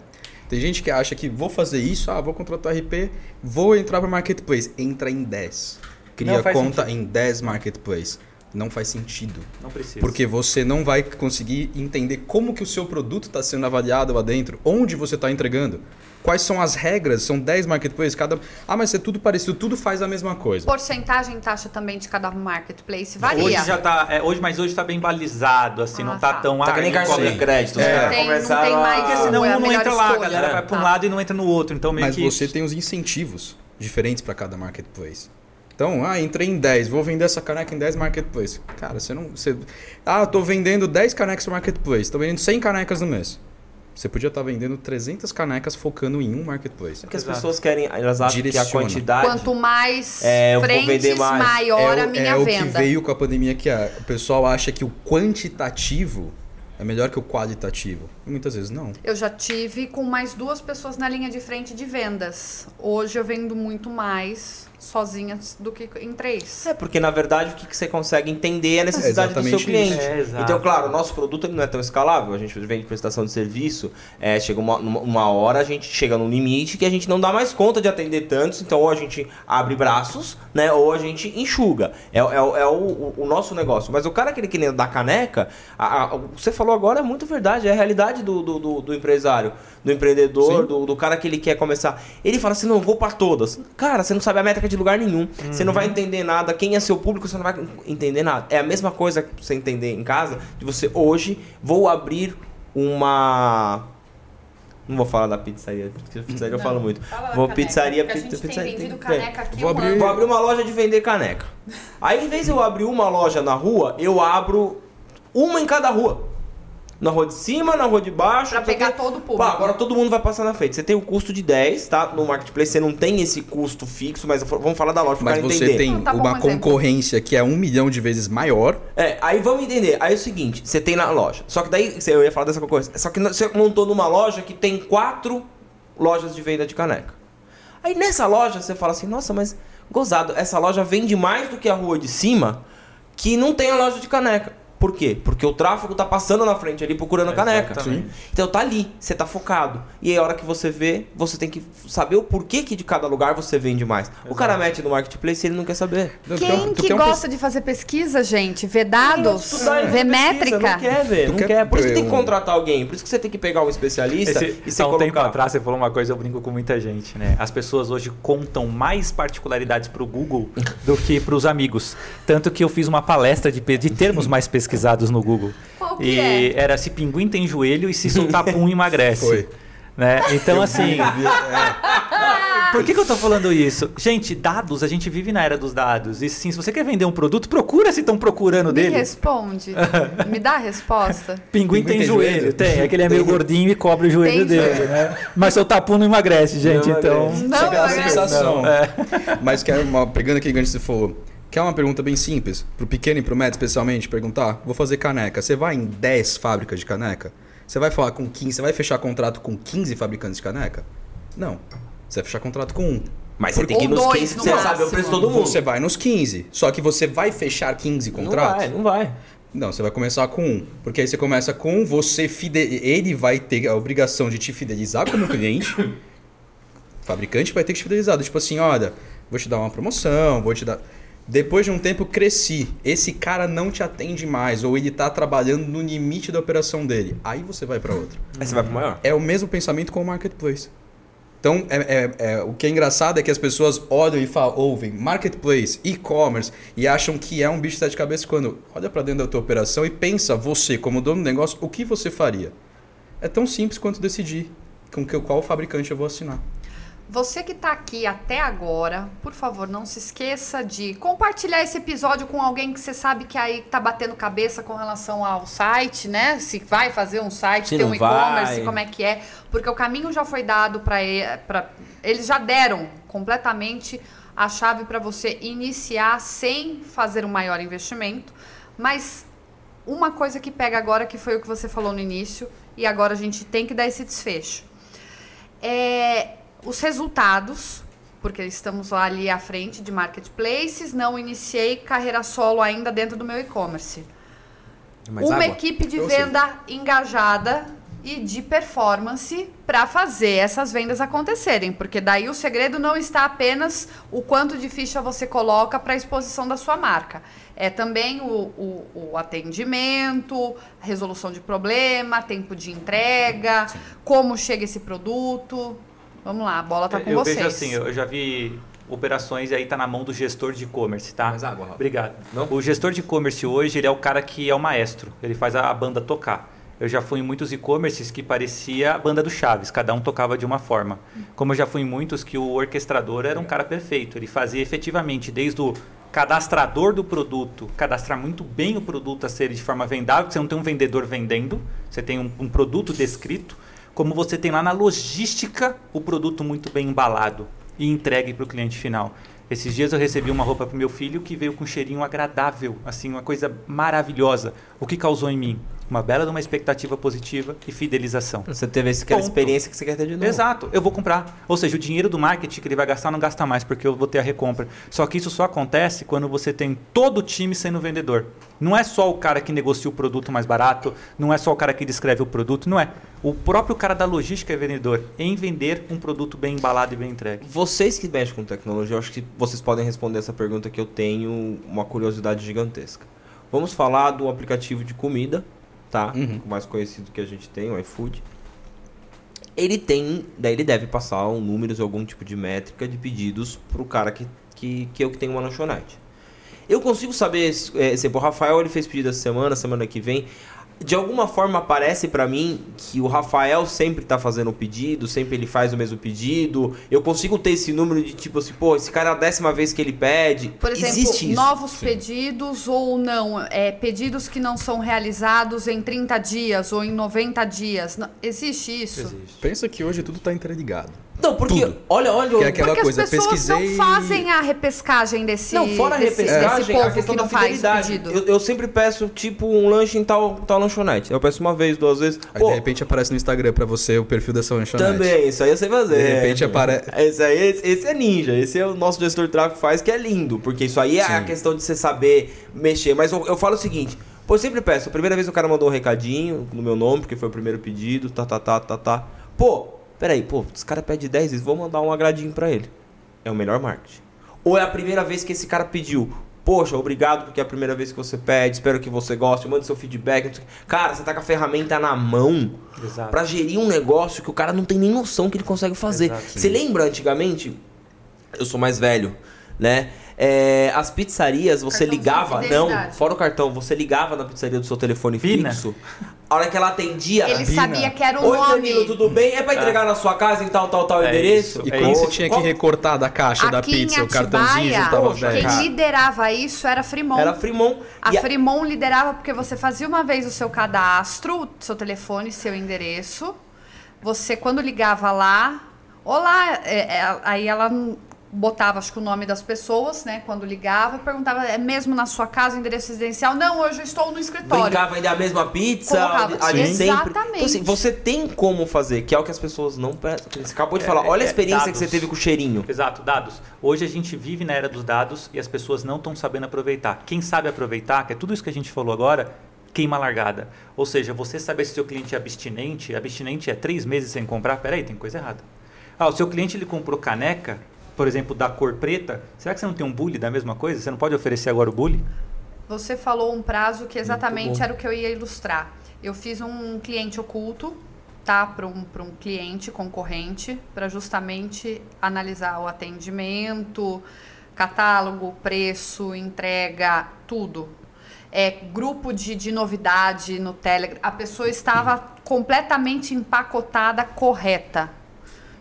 Tem gente que acha que vou fazer isso, ah, vou contratar RP, vou entrar para marketplace. Entra em 10. Cria Não conta sentido. em 10 marketplace. Não faz sentido. Não precisa. Porque você não vai conseguir entender como que o seu produto está sendo avaliado lá dentro, onde você está entregando. Quais são as regras? São 10 marketplaces, cada. Ah, mas é tudo parecido, tudo faz a mesma coisa. Porcentagem taxa também de cada marketplace varia. Hoje já tá, é, hoje, mas hoje tá bem balizado, assim, Ah, não tá, tá. tão Tá que nem ah, cartão cobra- de crédito. Os É. Tem- não tem mais. Porque senão é um não entra lá, a escolha, galera né? vai para um Tá. lado e não entra no outro. Então meio Mas que você tem os incentivos diferentes para cada marketplace. Então, ah, entrei em 10, vou vender essa caneca em 10 marketplaces. Cara, você não. Você, ah, tô vendendo 10 canecas no marketplace, tô vendendo 100 canecas no mês. Você podia estar vendendo 300 canecas focando em um marketplace. Porque as Exato. pessoas querem, elas acham que a Direciona. quantidade... Quanto mais É, eu vou frentes, vender mais. maior é, a o- minha é o venda. que veio com a pandemia que é, o pessoal acha que o quantitativo é melhor que o qualitativo. E muitas vezes não. Eu já tive com mais duas pessoas na linha de frente de vendas. Hoje eu vendo muito mais sozinhas do que em três. É, porque na verdade o que, que você consegue entender é a necessidade do seu cliente. É, então, claro, o nosso produto ele não é tão escalável. A gente vende prestação de serviço, é, chega uma, uma hora, a gente chega num limite que a gente não dá mais conta de atender tantos, então ou a gente abre braços, né? Ou a gente enxuga. É, é, o- é o, o- o nosso negócio. Mas o cara que ele querendo dar caneca, a- a- o que você falou agora é muito verdade, é a realidade do, do, do- do empresário, do empreendedor, do, do cara que ele quer começar. Ele fala assim, não, vou pra todas. Cara, você não sabe a métrica de lugar nenhum. Você não vai entender nada. Quem é seu público, você não vai entender nada. É a mesma coisa que você entender em casa, de você hoje, vou abrir uma... Não vou falar da pizzaria, porque pizzaria eu falo muito. Vou pizzaria, porque a pizza- gente pizzaria tem caneca aqui Vou um abrir-. Vou abrir uma loja de vender caneca. Aí, em vez de eu abrir uma loja na rua, eu abro uma em cada rua. Na rua de cima, na rua de baixo. Pra pegar quê. todo o público. Pá, agora todo mundo vai passar na frente. Você tem o custo de 10, tá? No marketplace você não tem esse custo fixo, mas vamos falar da loja pra Mas você entender. tem Não, tá uma exemplo. concorrência que é um milhão de vezes maior. É, aí vamos entender. Aí é o seguinte, você tem na loja. Só que daí, eu ia falar dessa concorrência. Só que você montou numa loja que tem quatro lojas de venda de caneca. Aí nessa loja você fala assim, nossa, mas gozado, essa loja vende mais do que a rua de cima, que não tem a loja de caneca. Por quê? Porque o tráfego tá passando na frente ali procurando caneca. Exatamente. Então tá ali, você tá focado. E aí a hora que você vê, você tem que saber o porquê que de cada lugar você vende mais. O cara mete no marketplace e ele não quer saber. Quem tu que quer um gosta de fazer pesquisa, gente? Ver dados? Estudar Ver pesquisa, métrica? Não quer ver, Tu não quer- quer. Por isso que tem que contratar alguém. Por isso que você tem que pegar um especialista Esse, e você há um tempo colocar. atrás você falou uma coisa, eu brinco com muita gente, né? As pessoas hoje contam mais particularidades pro Google do que pros amigos. Tanto que eu fiz uma palestra de, de termos mais pesquisados no Google. Qual que e é? era se pinguim tem joelho e se soltar pum emagrece. Foi. Né? Então, assim. É. Por que, que eu tô falando isso? Gente, dados, a gente vive na era dos dados. E sim, se você quer vender um produto, procura se estão procurando Me dele. responde. Me dá a resposta. Pinguim, Pinguim tem, tem joelho, joelho? tem. É que ele é meio gordinho e cobre o joelho Tem dele, joelho. né? Mas seu tapu não emagrece, gente. Não então. emagrece. Não, aquela eu- sensação. Não, é. Mas que é uma, pegando aquele gancho que você falou, que é uma pergunta bem simples, pro pequeno e pro médio especialmente, perguntar, vou fazer caneca, você vai em 10 fábricas de caneca? Você vai falar com 15, você vai fechar contrato com 15 fabricantes de caneca? Não. Você vai fechar contrato com um. Mas você tem que ir nos dois 15 no pra você saber o máximo. preço de todo mundo. Você vai nos 15. Só que você vai fechar 15 não contratos? vai, não vai. Não, você vai começar com um. Porque aí você começa com um, você fide... ele vai ter a obrigação de te fidelizar como cliente. o fabricante vai ter que te fidelizar. Tipo assim, olha, vou te dar uma promoção, vou te dar. Depois de um tempo cresci, esse cara não te atende mais, ou ele tá trabalhando no limite da operação dele. Aí você vai para outro. Aí você vai pro maior. É o mesmo pensamento com o marketplace. Então, é, é- é- o que é engraçado é que as pessoas olham e falam, ouvem marketplace, e-commerce e acham que é um bicho de sete cabeças quando olha para dentro da tua operação e pensa, você, como dono do negócio, o que você faria? É tão simples quanto decidir com que, qual fabricante eu vou assinar. Você que está aqui até agora, por favor, não se esqueça de compartilhar esse episódio com alguém que você sabe que aí tá batendo cabeça com relação ao site, né? Se vai fazer um site, Se ter um e-commerce, como é que é, porque o caminho já foi dado para eles já deram completamente a chave para você iniciar sem fazer um maior investimento, mas uma coisa que pega agora que foi o que você falou no início e agora a gente tem que dar esse desfecho. É, os resultados, porque estamos lá ali à frente de marketplaces, não iniciei carreira solo ainda dentro do meu e-commerce. Mais Uma água? equipe de venda engajada e de performance para fazer essas vendas acontecerem, porque daí o segredo não está apenas o quanto de ficha você coloca para a exposição da sua marca. É também o, o, o atendimento, resolução de problema, tempo de entrega, como chega esse produto. Vamos lá, a bola tá com eu vocês. vejo assim, eu já vi operações e aí tá na mão do gestor de e-commerce, tá? Mais água, Rafa. Obrigado. Não? O gestor de e-commerce hoje, ele é o cara que é o maestro. Ele faz a, a banda tocar. Eu já fui em muitos e-commerces que parecia a banda do Chaves, cada um tocava de uma forma. Como eu já fui em muitos que o orquestrador era um cara perfeito. Ele fazia efetivamente desde o cadastrador do produto, cadastrar muito bem o produto a ser de forma vendável, porque você não tem um vendedor vendendo, você tem um, um produto descrito, como você tem lá na logística o produto muito bem embalado e entregue para o cliente final. Esses dias eu recebi uma roupa para meu filho que veio com um cheirinho agradável, assim, uma coisa maravilhosa. O que causou em mim? Uma bela de uma expectativa positiva e fidelização. Você teve aquela Ponto. experiência que você quer ter de novo. Exato, eu vou comprar. Ou seja, o dinheiro do marketing que ele vai gastar não gasta mais, porque eu vou ter a recompra. Só que isso só acontece quando você tem todo o time sendo vendedor. Não é só o cara que negocia o produto mais barato, não é só o cara que descreve o produto, não é. O próprio cara da logística é vendedor em vender um produto bem embalado e bem entregue. Vocês que mexem com tecnologia, eu acho que vocês podem responder essa pergunta que eu tenho uma curiosidade gigantesca. Vamos falar do aplicativo de comida, tá? Uhum. O mais conhecido que a gente tem, o iFood. Ele tem, daí ele deve passar um números, algum tipo de métrica de pedidos pro cara que, que, que eu que tenho uma lanchonete. Eu consigo saber, é, exemplo, o Rafael ele fez pedido essa semana, semana que vem. De alguma forma aparece pra mim que o Rafael sempre tá fazendo o pedido, sempre ele faz o mesmo pedido. Eu consigo ter esse número de tipo assim, pô, esse cara é a décima vez que ele pede. Por exemplo, Existe isso. novos pedidos ou não, é, pedidos que não são realizados em 30 dias ou em 90 dias. Não- existe isso? Existe. Pensa que hoje tudo tá interligado. Não, porque Tudo. olha, olha, Que é aquela Porque coisa, as pessoas pesquisei- não fazem a repescagem desse, Não, fora a desse, repescagem, desse a questão que da fidelidade. pedido. Eu, eu sempre peço, tipo, um lanche em tal, tal lanchonete. Eu peço uma vez, duas vezes. Aí Pô, de repente aparece no Instagram pra você o perfil dessa lanchonete. também, isso aí eu sei fazer. De repente apare- Esse aí, esse, esse é ninja. Esse é o nosso gestor de tráfego faz, que é lindo. Porque isso aí é a questão de você saber mexer. Mas eu, eu falo o seguinte. Pô, eu sempre peço. A primeira vez o cara mandou um recadinho no meu nome, porque foi o primeiro pedido, tá, tá, tá, tá, tá. Pô, peraí, pô, esse cara pede 10 vezes, vou mandar um agradinho pra ele. É o melhor marketing. Ou é a primeira vez que esse cara pediu. Poxa, obrigado porque é a primeira vez que você pede, espero que você goste, mande seu feedback. Cara, você tá com a ferramenta na mão Exato. pra gerir um negócio que o cara não tem nem noção que ele consegue fazer. Exato. Você lembra antigamente? Eu sou mais velho, né? É, as pizzarias, você ligava. Não, fora o cartão, você ligava na pizzaria do seu telefone Pina. fixo. A hora que ela atendia. Ele Bina. sabia que era o Oi, nome. Danilo, tudo bem? É pra entregar na sua casa em tal, tal, tal É endereço? isso. E É quando isso. você tinha que recortar da caixa da Aqui pizza, em o cartãozinho juntava Poxa, 10. quem liderava isso era a Fremont. Era Fremont. A E a- liderava porque você fazia uma vez o seu cadastro, o seu telefone, seu endereço. Você, quando ligava lá, olá, é, é, aí ela botava, acho que o nome das pessoas, né? Quando ligava, perguntava, é mesmo na sua casa, endereço residencial? Não, hoje eu estou no escritório. Brincava ainda a mesma pizza, Colocava. Sim. sempre. Exatamente. Então, assim, você tem como fazer, que é o que as pessoas não prestam. Você acabou de É, falar, olha a é, experiência que dados. você teve com o cheirinho. Exato, dados. Hoje a gente vive na era dos dados e as pessoas não estão sabendo aproveitar. Quem sabe aproveitar, que é tudo isso que a gente falou agora, queima a largada. Ou seja, você saber se seu cliente é abstinente, abstinente é três meses sem comprar, peraí, tem coisa errada. Ah, o seu cliente ele comprou caneca, por exemplo, da cor preta, será que você não tem um bully da mesma coisa? Você não pode oferecer agora o bully? Você falou um prazo que exatamente era o que eu ia ilustrar. Eu fiz um cliente oculto, tá? Para um, pra um cliente concorrente, para justamente analisar o atendimento, catálogo, preço, entrega, tudo. É, grupo de, de novidade no Telegram. A pessoa estava completamente empacotada, correta.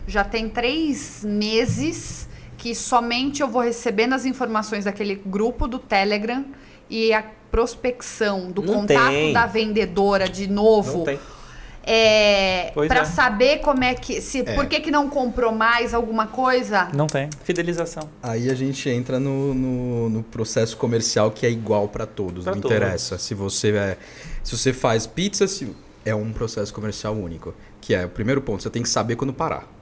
Já tem três meses que somente eu vou recebendo as informações daquele grupo do Telegram e a prospecção do Não contato tem. da vendedora de novo. Não tem. É, para é. saber como é que. Se, Por que, que não comprou mais alguma coisa? Não tem. Fidelização. Aí a gente entra no, no, no processo comercial que é igual para todos, Pra não todos. interessa. Se você é, se você faz pizza, se, é um processo comercial único. Que é o primeiro ponto, você tem que saber quando parar.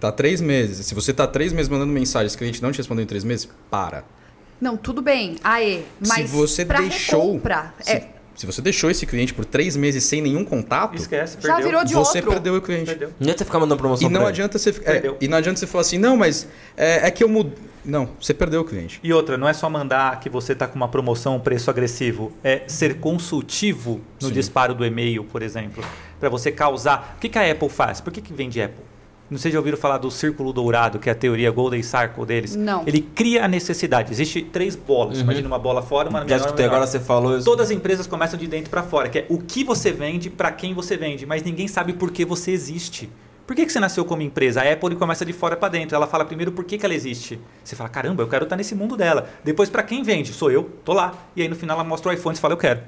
Tá três meses. Se você tá três meses mandando mensagem, esse cliente não te respondeu em três meses, para. Não, tudo bem. Aê, mas se você pra deixou. recompra, Se, é, se você deixou esse cliente por três meses sem nenhum contato, Esquece, Já perdeu. virou de você outro. perdeu o cliente. Perdeu. Não adianta você ficar mandando promoção E não pra ele. adianta você. é, e não adianta você falar assim, não, mas é, é que eu mudo. Não, você perdeu o cliente. E outra, não é só mandar que você está com uma promoção, um preço agressivo. É ser consultivo no Sim. disparo do e-mail, por exemplo. Para você causar. O que, que a Apple faz? Por que, que vende Apple? Não sei se já ouviram falar do círculo dourado, que é a teoria Golden Circle deles. Não. Ele cria a necessidade. Existe três bolas. Imagina uma bola fora, uma Já menor, uma menor. agora você falou. eu- Todas as empresas começam de dentro para fora, que é o que você vende, para quem você vende, mas ninguém sabe por que você existe. Por que, que você nasceu como empresa? A Apple começa de fora para dentro. Ela fala primeiro por que, que ela existe. Você fala, caramba, eu quero estar nesse mundo dela. Depois, para quem vende? Sou eu, tô lá. E aí no final ela mostra o iPhone e fala, eu quero.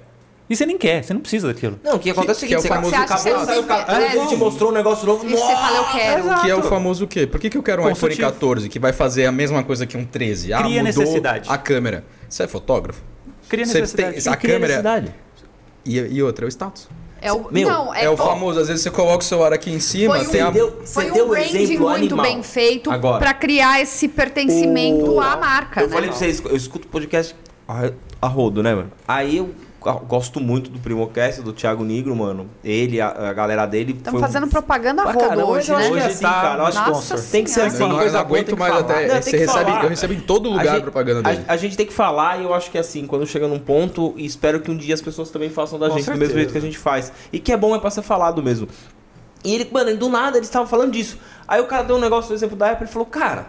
E você nem quer, você não precisa daquilo. Não, o que acontece Que- é o que seguinte, é o você famoso acabou sair o catálogo, É, ele te mostrou um negócio novo. E você fala, eu quero. Que é o famoso o quê? Por que, que eu quero um iPhone Consultivo. 14 que vai fazer a mesma coisa que um 13? Ah, Cria mudou necessidade. a câmera. Você é fotógrafo? Cria Você necessidade. tem- a câmera, E, e outra, é o status. É o, Meu, não, é, É, o famoso, às vezes você coloca o celular aqui em cima, Foi um- tem a... deu- Foi Você deu um um branding exemplo muito animal. bem feito Agora. pra criar esse pertencimento O- à marca, Eu né? falei pra vocês, eu escuto podcast a, a rodo, né, mano? Aí eu gosto muito do Primocast, do Thiago Negro, mano. Ele, a, a galera dele. Estamos foi um- fazendo propaganda rodo caramba, hoje, né? que é Hoje assim, tá cara. Eu acho que Nossa tem que ser assim. Eu não, coisa aguento tem mais até. Não, você recebe, falar. eu recebo em todo A lugar gente- a propaganda dele. A, a gente tem que falar e eu acho que assim, quando chega num ponto, e espero que um dia as pessoas também façam da Com gente do mesmo certeza. jeito que a gente faz. E que é bom é pra ser falado mesmo. E ele, mano, do nada eles estavam falando disso. Aí o cara deu um negócio, por exemplo, da Apple, ele falou, cara,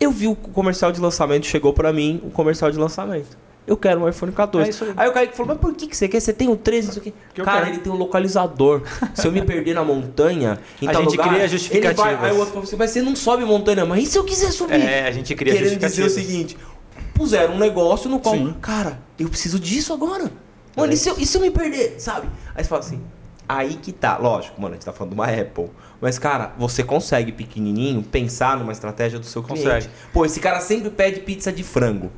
eu vi o comercial de lançamento, chegou pra mim o comercial de lançamento. Eu quero um iPhone 14. É aí. aí. o Kaique falou, mas por que, que você quer? Você tem o 13, isso aqui. Que Cara, ele tem um localizador. Se eu me perder na montanha, em A tal gente lugar, cria ele justificativas. vai, aí o outro falou assim, mas você não sobe montanha, mas e se eu quiser subir? É, a gente cria Querendo dizer o seguinte, puseram um negócio no qual, Sim. cara, eu preciso disso agora. Mano, e se, eu, e se eu me perder, sabe? Aí você fala assim, aí que tá, lógico, mano, a gente tá falando de uma Apple. Mas, cara, você consegue, pequenininho, pensar numa estratégia do seu cliente. Consegue. Pô, esse cara sempre pede pizza de frango.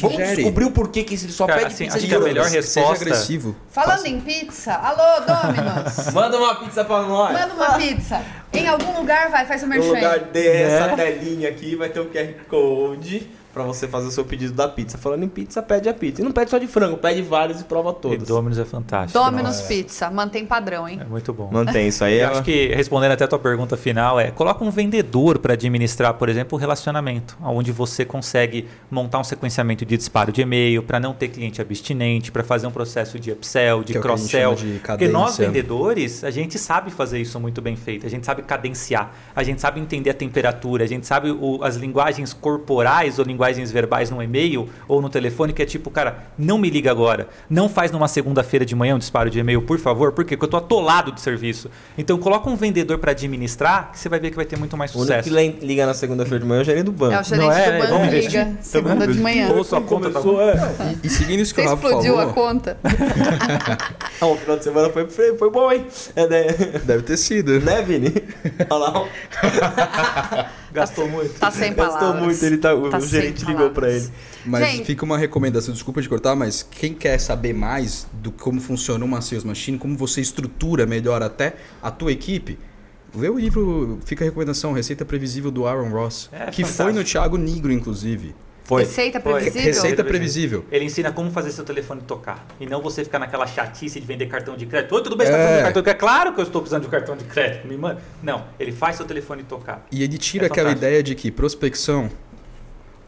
Vamos Sugere. descobrir o porquê que ele só Cara, pede assim, pizza acho de que a melhor Seja resposta- agressivo. Falando em pizza, alô, Dominos. Manda uma pizza pra nós. Manda uma pizza. Em algum lugar vai, faz o No merchan. lugar dessa Né? telinha aqui vai ter o QR Code pra você fazer o seu pedido da pizza. Falando em pizza, pede a pizza. E não pede só de frango, pede vários e prova E todas. Domino's é fantástico. Domino's Pizza, mantém padrão, hein? É muito bom. Mantém isso aí. Eu é- acho que, respondendo até a tua pergunta final, é coloca um vendedor para administrar, por exemplo, o relacionamento, onde você consegue montar um sequenciamento de disparo de e-mail para não ter cliente abstinente, para fazer um processo de upsell, de Que é o que a gente cross-sell. chama de Porque nós, vendedores, a gente sabe fazer isso muito bem feito, a gente sabe cadenciar, a gente sabe entender a temperatura, a gente sabe o- as linguagens corporais ou linguagens verbais no e-mail ou no telefone, que é tipo, cara, não me liga agora, não faz numa segunda-feira de manhã um disparo de e-mail, por favor, por quê? Porque eu tô atolado de serviço. Então coloca um vendedor para administrar, que você vai ver que vai ter muito mais O único sucesso. que liga na segunda-feira de manhã é o gerente do banco. É o gerente Não é? do banco Vamos liga investir. segunda de manhã. Ou sua conta tá Começou, é. E, e seguindo isso que Você o Rafa explodiu falou, a conta? Ah, o final de semana foi, foi, foi bom, hein? É, né? deve ter sido. né, Vini? Olha lá. Gastou muito. Tá sem palavras. Gastou muito, ele tá, o, Tá o gerente ligou pra palavras. ele. Mas Gente. fica uma recomendação, desculpa de cortar, mas quem quer saber mais do como funciona uma sales machine, como você estrutura melhor até a tua equipe, lê o livro, fica a recomendação, Receita Previsível do Aaron Ross, É, que fantástico. foi no Thiago Negro, inclusive. Foi. Receita Foi. previsível? Receita previsível. Ele ensina como fazer seu telefone tocar. E não você ficar naquela chatice de vender cartão de crédito. Oi, tudo bem, você tá É. precisando de cartão de crédito? Claro que eu estou precisando de um cartão de crédito. Me manda. Não, ele faz seu telefone tocar. E ele tira É aquela fantástico. ideia de que prospecção.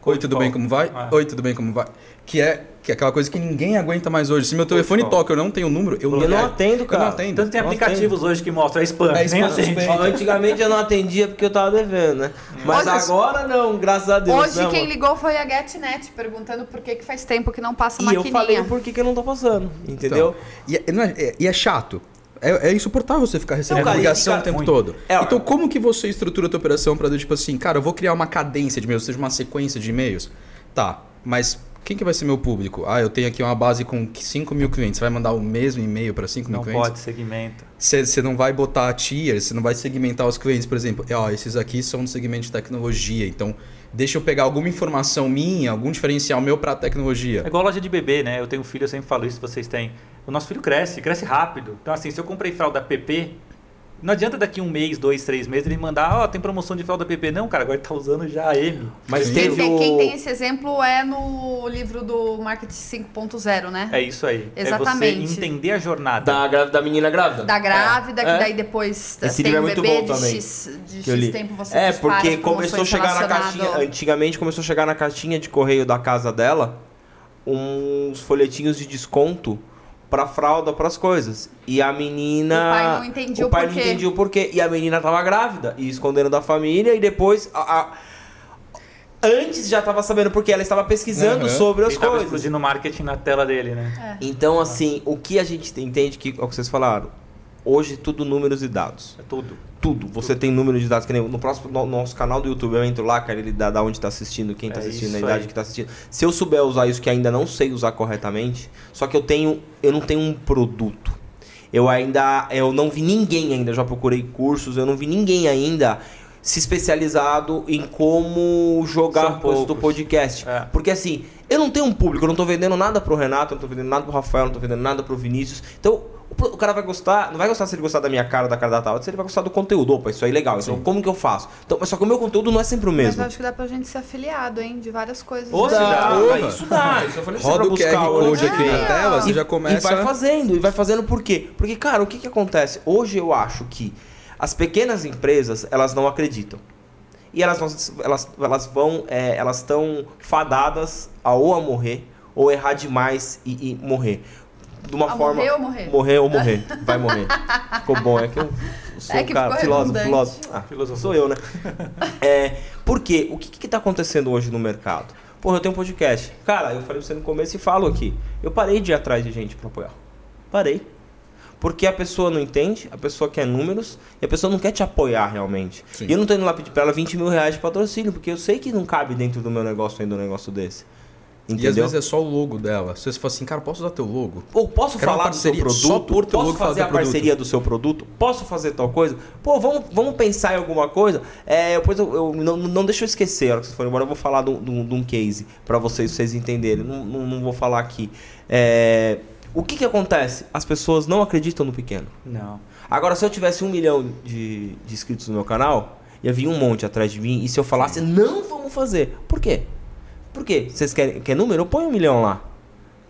Oi, tudo bem, como vai? Ah. Oi, tudo bem, como vai? Que é, que é aquela coisa que ninguém aguenta mais hoje. Se meu telefone toca, eu não tenho o número, eu, Eu não atendo, Eu cara. não atendo. Tanto tem Não aplicativos hoje que mostram é spam. É nem spam, atende. spam. Antigamente eu não atendia porque eu tava devendo, né? Mas Olha, agora não, graças a Deus. Hoje né, quem amor? ligou foi a GetNet, perguntando por que, que faz tempo que não passa E eu maquininha. falei por que, que eu não tô passando, entendeu? Então, e, é, não é- é- e é chato. É, é insuportável você ficar recebendo Não, ligação e o tempo ruim. todo. É, então, como que você estrutura a tua operação para tipo assim, cara, eu vou criar uma cadência de e-mails, seja uma sequência de e-mails? Tá, mas quem que vai ser meu público? Ah, eu tenho aqui uma base com 5 mil clientes. Você vai mandar o mesmo e-mail para 5 mil Não clientes? pode, segmenta. Você não vai botar tier, você não vai segmentar os clientes, por exemplo. Ó, esses aqui são do segmento de tecnologia, então deixa eu pegar alguma informação minha, algum diferencial meu para É tecnologia. igual loja de bebê, né? Eu tenho um filho, eu sempre falo isso, vocês têm. O nosso filho cresce, cresce rápido. Então, assim, se eu comprei fralda PP, não adianta daqui um mês, dois, três meses ele mandar, ó, tem promoção de fralda PP. Não, cara, agora ele tá usando já a M. Mas. Quem teve tem, o... quem tem esse exemplo é no livro do Marketing 5.0, né? É isso aí. Exatamente. É você entender a jornada. Da, gra- da menina grávida? Da grávida, É. que daí depois Esse tem livro é muito bebê bom de também, X, de X tempo você É, porque começou a chegar na caixinha. Antigamente começou a chegar na caixinha de correio da casa dela uns folhetinhos de desconto pra fralda, pras coisas. E a menina. O pai não entendia o o pai porquê. não entendia o porquê. E a menina tava grávida e escondendo da família. E depois. a- a- Antes já tava sabendo porque ela estava pesquisando Uhum. sobre as Ele tava coisas. explodindo marketing na tela dele, né? Então, assim, o que a gente entende que, é o que vocês falaram, hoje tudo números e dados. É tudo. Tudo. Você tem números de dados, que nem no próximo no nosso canal do YouTube, eu entro lá, cara, ele dá da onde tá assistindo, quem tá É assistindo, a idade aí. que tá assistindo. Se eu souber usar isso que ainda não sei usar corretamente, só que eu tenho, eu não tenho um produto. Eu ainda, eu não vi ninguém ainda, já procurei cursos, eu não vi ninguém ainda se especializado em como jogar coisas do podcast. É. Porque assim, eu não tenho um público, eu não tô vendendo nada pro Renato, eu não tô vendendo nada pro Rafael, eu não tô vendendo nada pro Vinícius. Então, o cara vai gostar, não vai gostar se ele gostar da minha cara, da cara da tal, se ele vai gostar do conteúdo. Opa, isso aí é legal. Então, como que eu faço? Então, mas só que o meu conteúdo não é sempre o Mas mesmo. eu acho que dá pra gente ser afiliado, hein? De várias coisas. Ou né? se dá, mas- isso dá. Isso eu falei Roda pra o buscar QR hoje. Code aqui na Ah, tela, você E- já começa... E vai fazendo, e vai fazendo por quê? Porque, cara, o que, que acontece? Hoje eu acho que as pequenas empresas, elas não acreditam. E elas vão, elas, elas vão, é, elas estão fadadas a ou a morrer, ou errar demais e, e morrer. De uma A forma. morrer ou morrer? Morrer ou morrer. Vai morrer. Ficou bom, é que eu sou É um que cara, filósofo, filósofo. Ah, filósofo sou eu, né? É, por quê? O que, que tá acontecendo hoje no mercado? Porra, eu tenho um podcast. Cara, eu falei pra você no começo e falo aqui. Eu parei de ir atrás de gente pra apoiar. Parei. Porque a pessoa não entende, a pessoa quer números e a pessoa não quer te apoiar realmente. Sim. E eu não tô indo lá pedir pra ela 20 mil reais de patrocínio, porque eu sei que não cabe dentro do meu negócio ainda um negócio desse. E às Entendeu? vezes é só o logo dela. Se você fala assim, cara, posso usar teu logo? Ou posso Quero falar do seu parceria só produto? por teu posso logo falar fazer a produto? parceria do seu produto? Posso fazer tal coisa? Pô, vamos, vamos pensar em alguma coisa? É, depois eu, eu- não, não deixa eu esquecer, a hora que vocês forem embora, eu vou falar de um- case pra vocês, vocês entenderem. Não, não, não vou falar aqui. É, o que que acontece? As pessoas não acreditam no pequeno. Não. Agora, se eu tivesse um milhão de, de inscritos no meu canal, ia vir um monte atrás de mim. E se eu falasse, não vamos fazer. Por quê? Por quê? Vocês querem quer número? Eu ponho um milhão lá.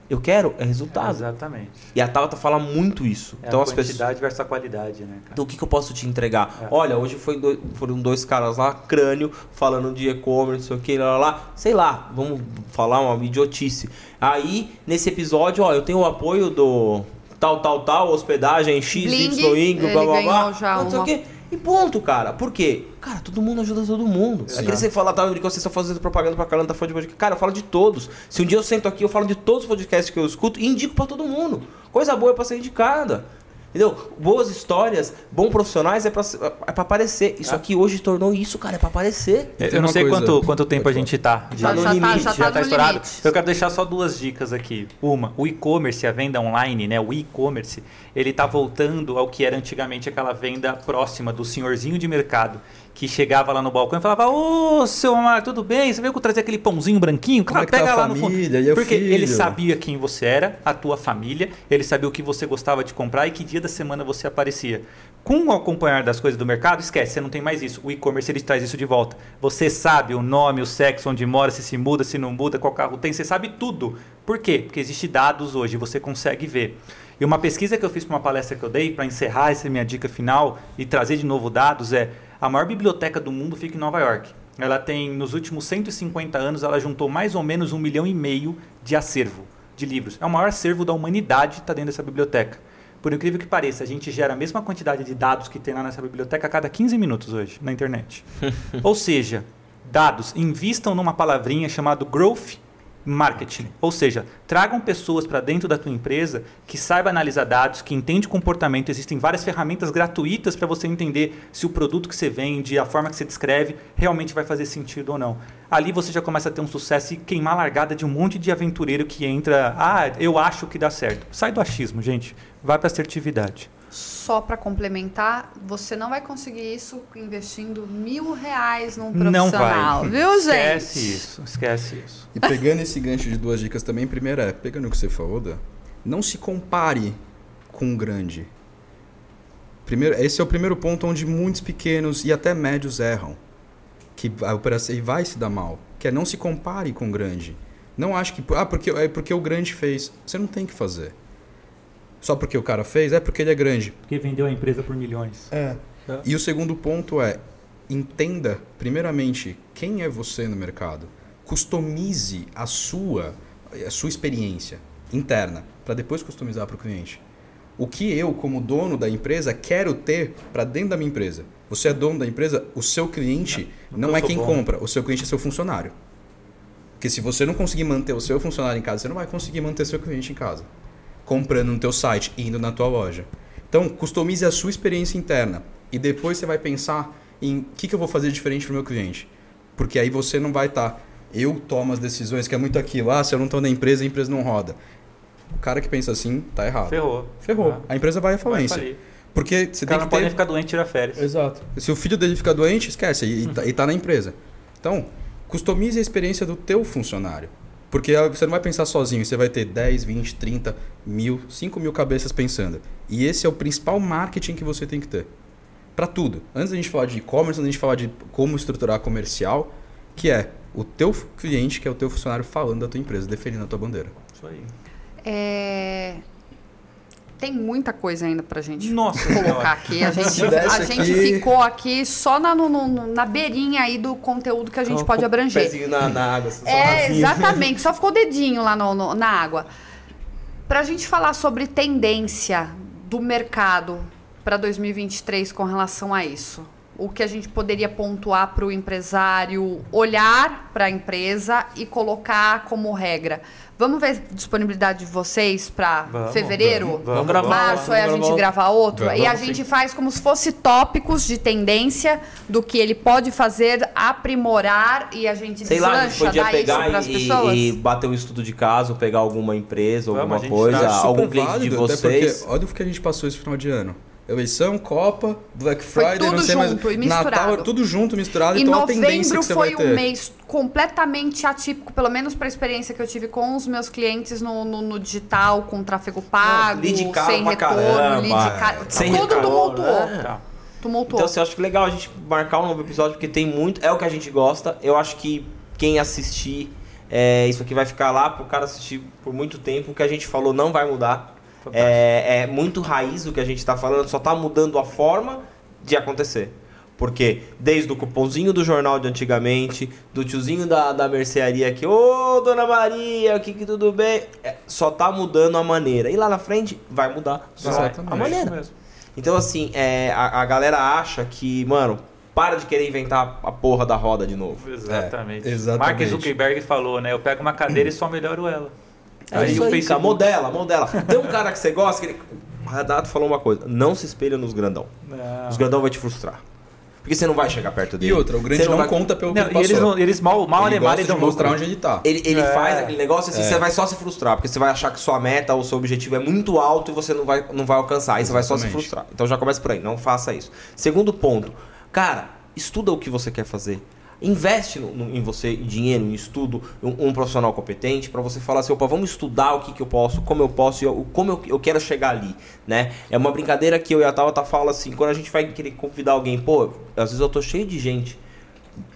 Eu quero é resultado. Exatamente. E a Tabata fala muito isso. É então a as pessoas. quantidade versus a qualidade, né, cara? Então o que, que eu posso te entregar? É. Olha, hoje foi dois- foram dois caras lá, crânio, falando de e-commerce, não sei o que, lá, lá, lá. Sei lá, vamos falar uma idiotice. Aí, nesse episódio, ó, eu tenho o apoio do tal, tal, tal, hospedagem, X, Bling, Y, Y, blá, blá, blá. já não sei o quê. E ponto, cara. Por quê? Cara, todo mundo ajuda todo mundo. Sim. Aquele você fala, tá, que vocês estão fazendo propaganda pra caramba, tá falando de podcast. Cara, eu falo de todos. Se um dia eu sento aqui, eu falo de todos os podcasts que eu escuto e indico pra todo mundo. Coisa boa é pra ser indicada. Entendeu? Boas histórias, bons profissionais é pra, é pra aparecer. Isso Ah. aqui hoje tornou isso, cara, é pra aparecer. Eu Tem não sei coisa- quanto, quanto tempo a Pode gente tá. de- Já- no já tá- limite, já já tá tá no estourado. limite. Eu quero deixar só duas dicas aqui. Uma, o e-commerce, a venda online, né? O e-commerce, ele tá voltando ao que era antigamente aquela venda próxima do senhorzinho de mercado que chegava lá no balcão e falava: Ô, seu Amar, tudo bem? Você veio trazer aquele pãozinho branquinho? É Claro, que tá pega a lá no fundo. família? E o Porque ele filho? sabia quem você era, a tua família, ele sabia o que você gostava de comprar e que dia da semana você aparecia. Com o acompanhar das coisas do mercado, esquece, você não tem mais isso. O e-commerce ele traz isso de volta. Você sabe o nome, o sexo, onde mora, se se muda, se não muda, qual carro tem, você sabe tudo. Por quê? Porque existe dados hoje, você consegue ver. E uma pesquisa que eu fiz para uma palestra que eu dei, para encerrar essa minha dica final e trazer de novo dados, é a maior biblioteca do mundo fica em Nova York. Ela tem, nos últimos 150 anos, ela juntou mais ou menos um milhão e meio de acervo de livros. É o maior acervo da humanidade está dentro dessa biblioteca. Por incrível que pareça, a gente gera a mesma quantidade de dados que tem lá nessa biblioteca a cada 15 minutos hoje na internet. Ou seja, dados, invistam numa palavrinha chamada growth marketing. Ou seja, tragam pessoas para dentro da tua empresa que saiba analisar dados, que entende comportamento. Existem várias ferramentas gratuitas para você entender se o produto que você vende, a forma que você descreve, realmente vai fazer sentido ou não. Ali você já começa a ter um sucesso e queimar a largada de um monte de aventureiro que entra, ah, eu acho que dá certo. Sai do achismo, gente. Vai para assertividade. Só para complementar, você não vai conseguir isso investindo mil reais num Não profissional, vai. viu, gente? Esquece isso, esquece isso. E pegando esse gancho de duas dicas também, primeiro é, pegando o que você falou, Dan, não se compare com o grande. Primeiro, esse é o primeiro ponto onde muitos pequenos e até médios erram. Que a operação e vai se dar mal. Que é não se compare com o grande. Não acho que. Ah, porque, é porque o grande fez. Você não tem que fazer. Só porque o cara fez, é porque ele é grande. Porque vendeu a empresa por milhões. É. E o segundo ponto é, entenda, primeiramente, quem é você no mercado. Customize a sua, a sua experiência interna, para depois customizar para o cliente. O que eu, como dono da empresa, quero ter para dentro da minha empresa. Você é dono da empresa, o seu cliente Não, não, é quem bom. compra, o seu cliente é seu funcionário. Porque se você não conseguir manter o seu funcionário em casa, você não vai conseguir manter seu cliente em casa. Comprando no teu site, indo na tua loja. Então, customize a sua experiência interna. E depois você vai pensar em o que, que eu vou fazer diferente para o meu cliente. Porque aí você não vai estar... eu tomo as decisões, que é muito aquilo. Ah, se eu não estou na empresa, a empresa não roda. O cara que pensa assim, tá errado. Ferrou. Ferrou. Ah, A empresa vai à vai falência. falir. Porque você Os tem caras que não ter... ficar doente e tirar férias. Exato. Se o filho dele ficar doente, esquece, e, tá, e tá na empresa. Então, customize a experiência do teu funcionário. Porque você não vai pensar sozinho, você vai ter 10, 20, 30 mil, 5 mil cabeças pensando. E esse é o principal marketing que você tem que ter. Para tudo. Antes da gente falar de e-commerce, antes da gente falar de como estruturar comercial, que é o teu cliente, que é o teu funcionário falando da tua empresa, definindo a tua bandeira. Isso aí. É, Tem muita coisa ainda pra gente Nossa colocar senhora. aqui. A gente, a gente aqui- ficou aqui só na, no- no- na beirinha aí do conteúdo que a gente pode abranger. pezinho na, na água. só É, rasinho. exatamente. Só ficou o dedinho lá no- no- na água. Para a gente falar sobre tendência do mercado para 2023 com relação a isso. O que a gente poderia pontuar para o empresário olhar para a empresa e colocar como regra. Vamos ver a disponibilidade de vocês para Vamos, fevereiro? vamos, Vamos gravar Março, outro, aí a vamos gente gravar grava outro. Vamos, e a vamos gente faz como se fosse tópicos de tendência do que ele pode fazer, aprimorar e a gente Sei lá, a gente deslancha, podia pegar e, pessoas. e bater um estudo de caso, pegar alguma empresa, Vamos, alguma coisa, algum cliente de válido, até vocês. porque olha o que a gente passou esse final de ano. Eleição, Copa, Black Foi Friday, não tudo sei mais. junto e misturado. Natal, tudo junto, misturado. E então a tendência novembro que você foi vai um ter. mês completamente atípico, pelo menos para a experiência que eu tive com os meus clientes no, no- no digital, com tráfego pago, caro sem retorno, caramba, lead caro. sem Tudo retorno, tumultuou. né? Tá. Tumultuou. Então, assim, eu acho que legal a gente marcar um novo episódio, porque tem muito. É o que a gente gosta. Eu acho que quem assistir, é, isso aqui vai ficar lá pro cara assistir por muito tempo. O que a gente falou não vai mudar. É, é muito raiz o que a gente tá falando, só tá mudando a forma de acontecer. Porque desde o cupomzinho do jornal de antigamente, do tiozinho da, da mercearia aqui, ô dona Maria, que, que tudo bem? É, só tá mudando a maneira. E lá na frente vai mudar a maneira. Isso mesmo. Então, assim, é, a, a galera acha que, mano, para de querer inventar a porra da roda de novo. Exatamente. É, exatamente. Mark Zuckerberg falou, né? Eu pego uma cadeira e só melhoro ela. É Aí o Facebook- modela, modela. Tem um cara que você gosta, que ele... O Renato falou uma coisa, não se espelha nos grandão. Não. Os grandão vai te frustrar. Porque você não vai chegar perto dele. E outra, o grande Você não, vai- conta pelo que Não, ele e eles, não- eles mal, mal ele animados gosta e de dão mostrar onde ele tá. Ele, ele É. faz aquele negócio assim, É. você vai só se frustrar, porque você vai achar que sua meta ou seu objetivo é muito alto e você não vai, não vai alcançar, aí você vai só se frustrar. Então já começa por aí, não faça isso. Segundo ponto, cara, estuda o que você quer fazer. Investe no- no- em você dinheiro, em estudo, um, um profissional competente, para você falar assim, opa, vamos estudar o que, que eu posso, como eu posso como eu, eu quero chegar ali, né? É uma brincadeira que eu e a Tabata fala assim, quando a gente vai querer convidar alguém, pô, às vezes eu tô cheio de gente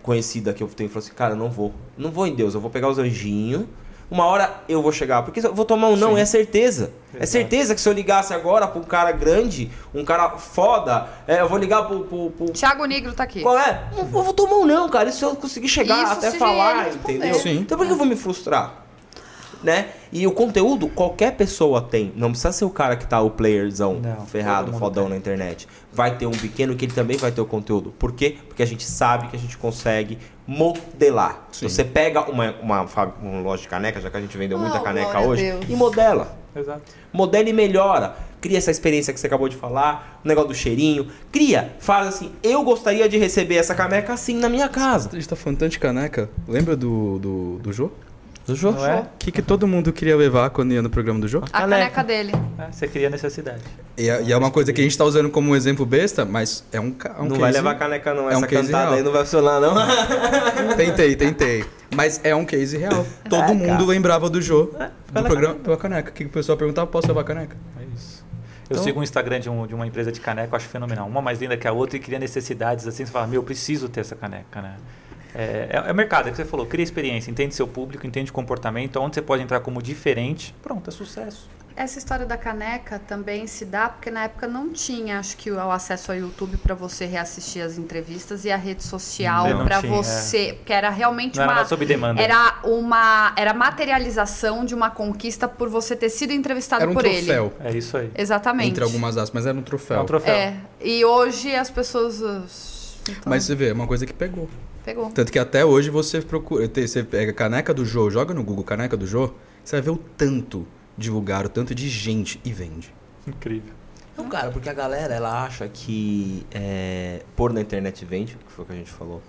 conhecida que eu tenho e falo assim, cara, eu não vou. Não vou em Deus, eu vou pegar os anjinhos. Uma hora eu vou chegar. Porque eu vou tomar um não, Sim. é certeza. É Exato. certeza que se eu ligasse agora pra um cara grande, um cara foda, é, eu vou ligar pro. pro, pro- Thiago Negro tá aqui. qual é? Eu vou tomar um não, cara. Isso se eu conseguir chegar Isso até falar, entendeu? Sim. Então por que eu vou me frustrar? Né? E o conteúdo, qualquer pessoa tem. Não precisa ser o cara que tá o playerzão Não, ferrado, fodão tem. na internet. Vai ter um pequeno que ele também vai ter o conteúdo. Por quê? Porque a gente sabe que a gente consegue modelar. Sim. Você pega uma, uma, uma loja de caneca, já que a gente vendeu muita Oh, caneca hoje, Deus. e modela. Exato. Modela e melhora. Cria essa experiência que você acabou de falar, o negócio do cheirinho. Cria, faz assim. Eu gostaria de receber essa caneca assim na minha casa. A gente tá falando tanto de caneca. Lembra do, do, do Jô? Do Jô? Não é? O que, que todo mundo queria levar quando ia no programa do Jô? A Caneca. caneca dele. É, Você cria necessidade. E é, e é uma coisa que a gente tá usando como um exemplo besta, mas é um, ca- é um não case. vai levar caneca, não. é Essa um case cantada real. aí não vai funcionar, não. Tentei, tentei. Mas é um case real. Todo É, mundo lembrava do Jô. do legal. programa pela caneca. O que que o pessoal perguntava? Posso levar caneca? É isso. Eu Então- sigo um Instagram de, um- de uma empresa de caneca, eu acho fenomenal. Uma mais linda que a outra e cria necessidades assim. Você fala, meu, eu preciso ter essa caneca, né? É, é, é mercado, é o que você falou, cria experiência, entende seu público, entende comportamento, onde você pode entrar como diferente. Pronto, é sucesso. Essa história da caneca também se dá porque na época não tinha, acho que, o acesso ao YouTube para você reassistir as entrevistas e a rede social para tinha, você, porque era realmente Não era uma nada sob demanda. era uma era materialização de uma conquista por você ter sido entrevistado Era um por troféu. ele. É isso aí. Exatamente. Entre algumas aspas, mas era um troféu. É um troféu. É. E hoje as pessoas então, Mas você vê, é uma coisa que pegou. pegou. Tanto que até hoje você procura. Você pega a caneca do Jô, joga no Google caneca do Jô, você vai ver o tanto de lugar, o tanto de gente e vende. Incrível. Não, cara, porque a galera, ela acha que é, pôr na internet vende, que foi o que a gente falou.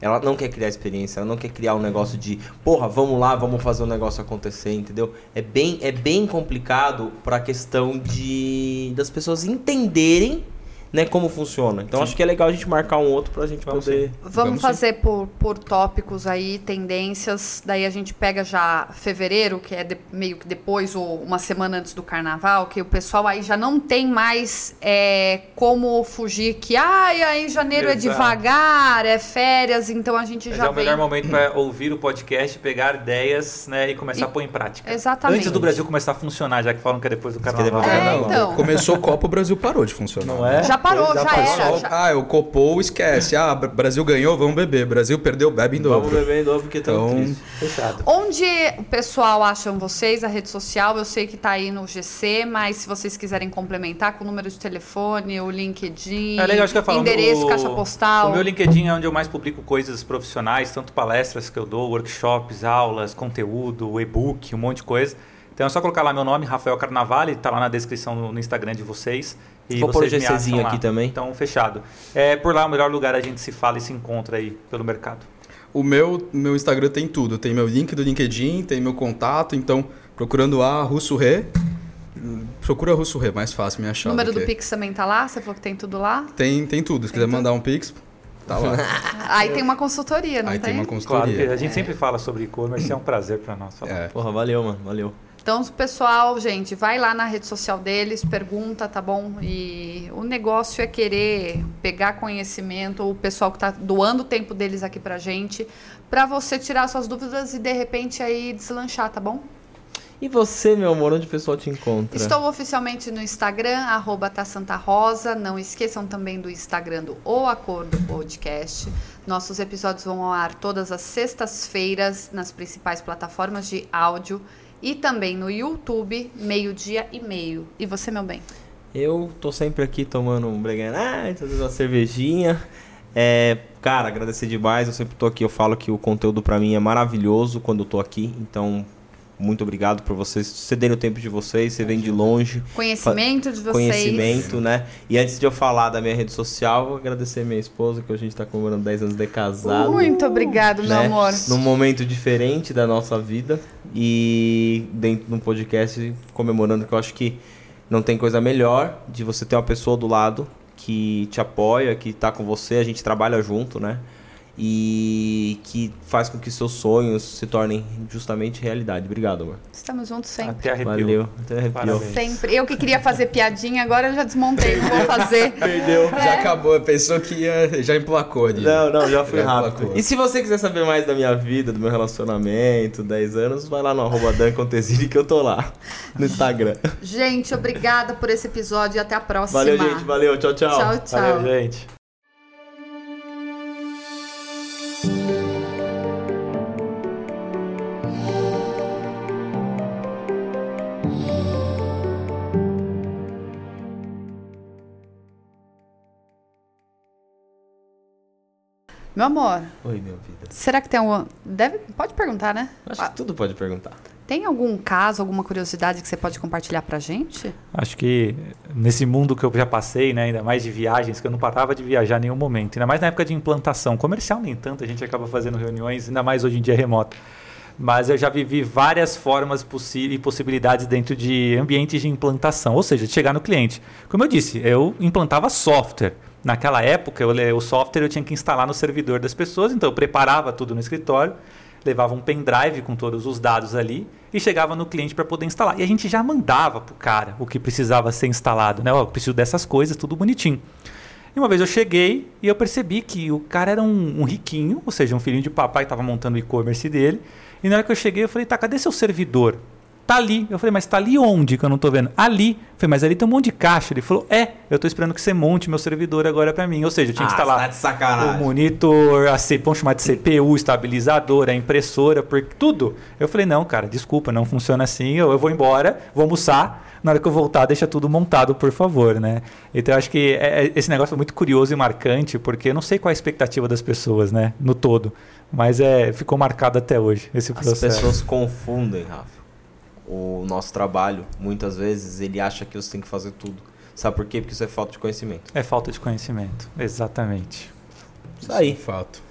Ela não quer criar experiência, ela não quer criar um negócio de, porra, vamos lá, vamos fazer o negócio acontecer, entendeu? É bem, é bem complicado pra questão de das pessoas entenderem né, como funciona. Então acho que é legal a gente marcar um outro pra gente Vamos poder. Vamos, Vamos sim. fazer por, por tópicos aí, tendências. Daí a gente pega já fevereiro, que é de- meio que depois ou uma semana antes do carnaval, que o pessoal aí já não tem mais é, como fugir que ai, aí janeiro é Exato. devagar, é férias, então a gente Mas já é o vem. melhor momento para ouvir o podcast, pegar ideias né, e começar E- a pôr em prática. Exatamente. Antes do Brasil começar a funcionar, já que falam que é depois do é carnaval. depois do É, carnaval. então. Começou Copa, o Brasil parou de funcionar. Não é? Já parou, já parou. era. Já- ah, o Copou esquece. Ah, Br- Brasil ganhou, vamos beber. Brasil perdeu, bebe em Vamos dobro. beber em dobro porque Então- tristes. Fechado. Onde o pessoal acham vocês, a rede social? Eu sei que tá aí no GC, mas se vocês quiserem complementar com o número de telefone, o LinkedIn, É legal, acho que eu falo. endereço, o- caixa postal. O meu LinkedIn é onde eu mais publico coisas profissionais, tanto palestras que eu dou, workshops, aulas, conteúdo, e-book, um monte de coisa. Então é só colocar lá meu nome, Rafael Carnavale, tá lá na descrição no, no Instagram de vocês. E Vou pôr o GCzinho aqui também. Então, fechado. É por lá o melhor lugar a gente se fala e se encontra aí pelo mercado. O meu, meu Instagram tem tudo. Tem meu link do LinkedIn, tem meu contato. Então, procurando a Russo Rê, procura Russo Rê, mais fácil me achar. O número do que- Pix também tá lá? Você falou que tem tudo lá? Tem, tem tudo. Se Tem quiser tudo? mandar um Pix, tá lá. Aí tem uma consultoria, não Aí tem? tem uma Claro consultoria. a gente sempre fala sobre e-commerce, é um prazer para nós falar. É. Porra, valeu, mano. Valeu. Então, o pessoal, gente, vai lá na rede social deles, pergunta, tá bom? E o negócio é querer pegar conhecimento, o pessoal que tá doando o tempo deles aqui pra gente, pra você tirar suas dúvidas e de repente aí deslanchar, tá bom? E você, meu amor, onde o pessoal te encontra? Estou oficialmente no Instagram, arroba tá Santa Rosa. Não esqueçam também do Instagram do O Acordo Podcast. Nossos episódios vão ao ar todas as sextas-feiras nas principais plataformas de áudio e também no YouTube, meio-dia e meio. E você, meu bem? Eu tô sempre aqui tomando um vezes uma cervejinha. É, cara, agradecer demais. Eu sempre tô aqui. Eu falo que o conteúdo pra mim é maravilhoso quando eu tô aqui. Então, muito obrigado por vocês cederem o tempo de vocês. Você vem de longe. Conhecimento de vocês. Conhecimento, né? E antes de eu falar da minha rede social, vou agradecer minha esposa, que hoje a gente tá comemorando 10 anos de casado. Muito obrigado, meu né? amor. Num momento diferente da nossa vida e dentro de um podcast comemorando que eu acho que não tem coisa melhor de você ter uma pessoa do lado que te apoia, que tá com você, a gente trabalha junto, né? E que faz com que seus sonhos se tornem justamente realidade. Obrigado, amor. Estamos juntos sempre. Até arrepiou. Valeu. Até arrepiou. Parabéns. Sempre. Eu que queria fazer piadinha, agora eu já desmontei, não vou fazer. Perdeu. Já acabou, pensou que ia, já emplacou ali. Não, não, já fui Já rápido. emplacou. E se você quiser saber mais da minha vida, do meu relacionamento, 10 anos, vai lá no arroba que eu tô lá no Instagram. Gente, obrigada por esse episódio e até a próxima. Valeu, gente. Valeu. Tchau, tchau. Tchau, tchau. Valeu, gente. Meu amor, Oi, minha vida. será que tem algum. Deve... Pode perguntar, né? Acho que tudo pode perguntar. Tem algum caso, alguma curiosidade que você pode compartilhar pra gente? Acho que nesse mundo que eu já passei, né, ainda mais de viagens, que eu não parava de viajar em nenhum momento, ainda mais na época de implantação. Comercial nem tanto, a gente acaba fazendo reuniões, ainda mais hoje em dia remoto. Mas eu já vivi várias formas e possibilidades dentro de ambientes de implantação, ou seja, de chegar no cliente. Como eu disse, eu implantava software. Naquela época, eu, o software eu tinha que instalar no servidor das pessoas, então eu preparava tudo no escritório, levava um pendrive com todos os dados ali e chegava no cliente para poder instalar. E a gente já mandava pro cara o que precisava ser instalado, né? Ó, eu preciso dessas coisas, tudo bonitinho. E uma vez eu cheguei e eu percebi que o cara era um, um riquinho, ou seja, um filhinho de papai que estava montando o e-commerce dele. E na hora que eu cheguei, eu falei, tá, cadê seu servidor? Tá ali. Eu falei, mas tá ali onde que eu não tô vendo? Ali. Eu falei, mas ali tem um monte de caixa. Ele falou, é, eu tô esperando que você monte meu servidor agora para mim. Ou seja, eu tinha que instalar tá o monitor, a C, vamos chamar de CPU, estabilizador, a impressora, por, tudo. Eu falei, não, cara, desculpa, não funciona assim, eu, eu vou embora, vou almoçar, na hora que eu voltar, deixa tudo montado, por favor, né? Então, eu acho que é- é- esse negócio é muito curioso e marcante, porque eu não sei qual é a expectativa das pessoas, né, no todo, mas é, ficou marcado até hoje, esse As processo. pessoas confundem, Rafa o nosso trabalho, muitas vezes, ele acha que você tem que fazer tudo. Sabe por quê? Porque isso é falta de conhecimento. É falta de conhecimento, exatamente. Isso aí. Isso é fato.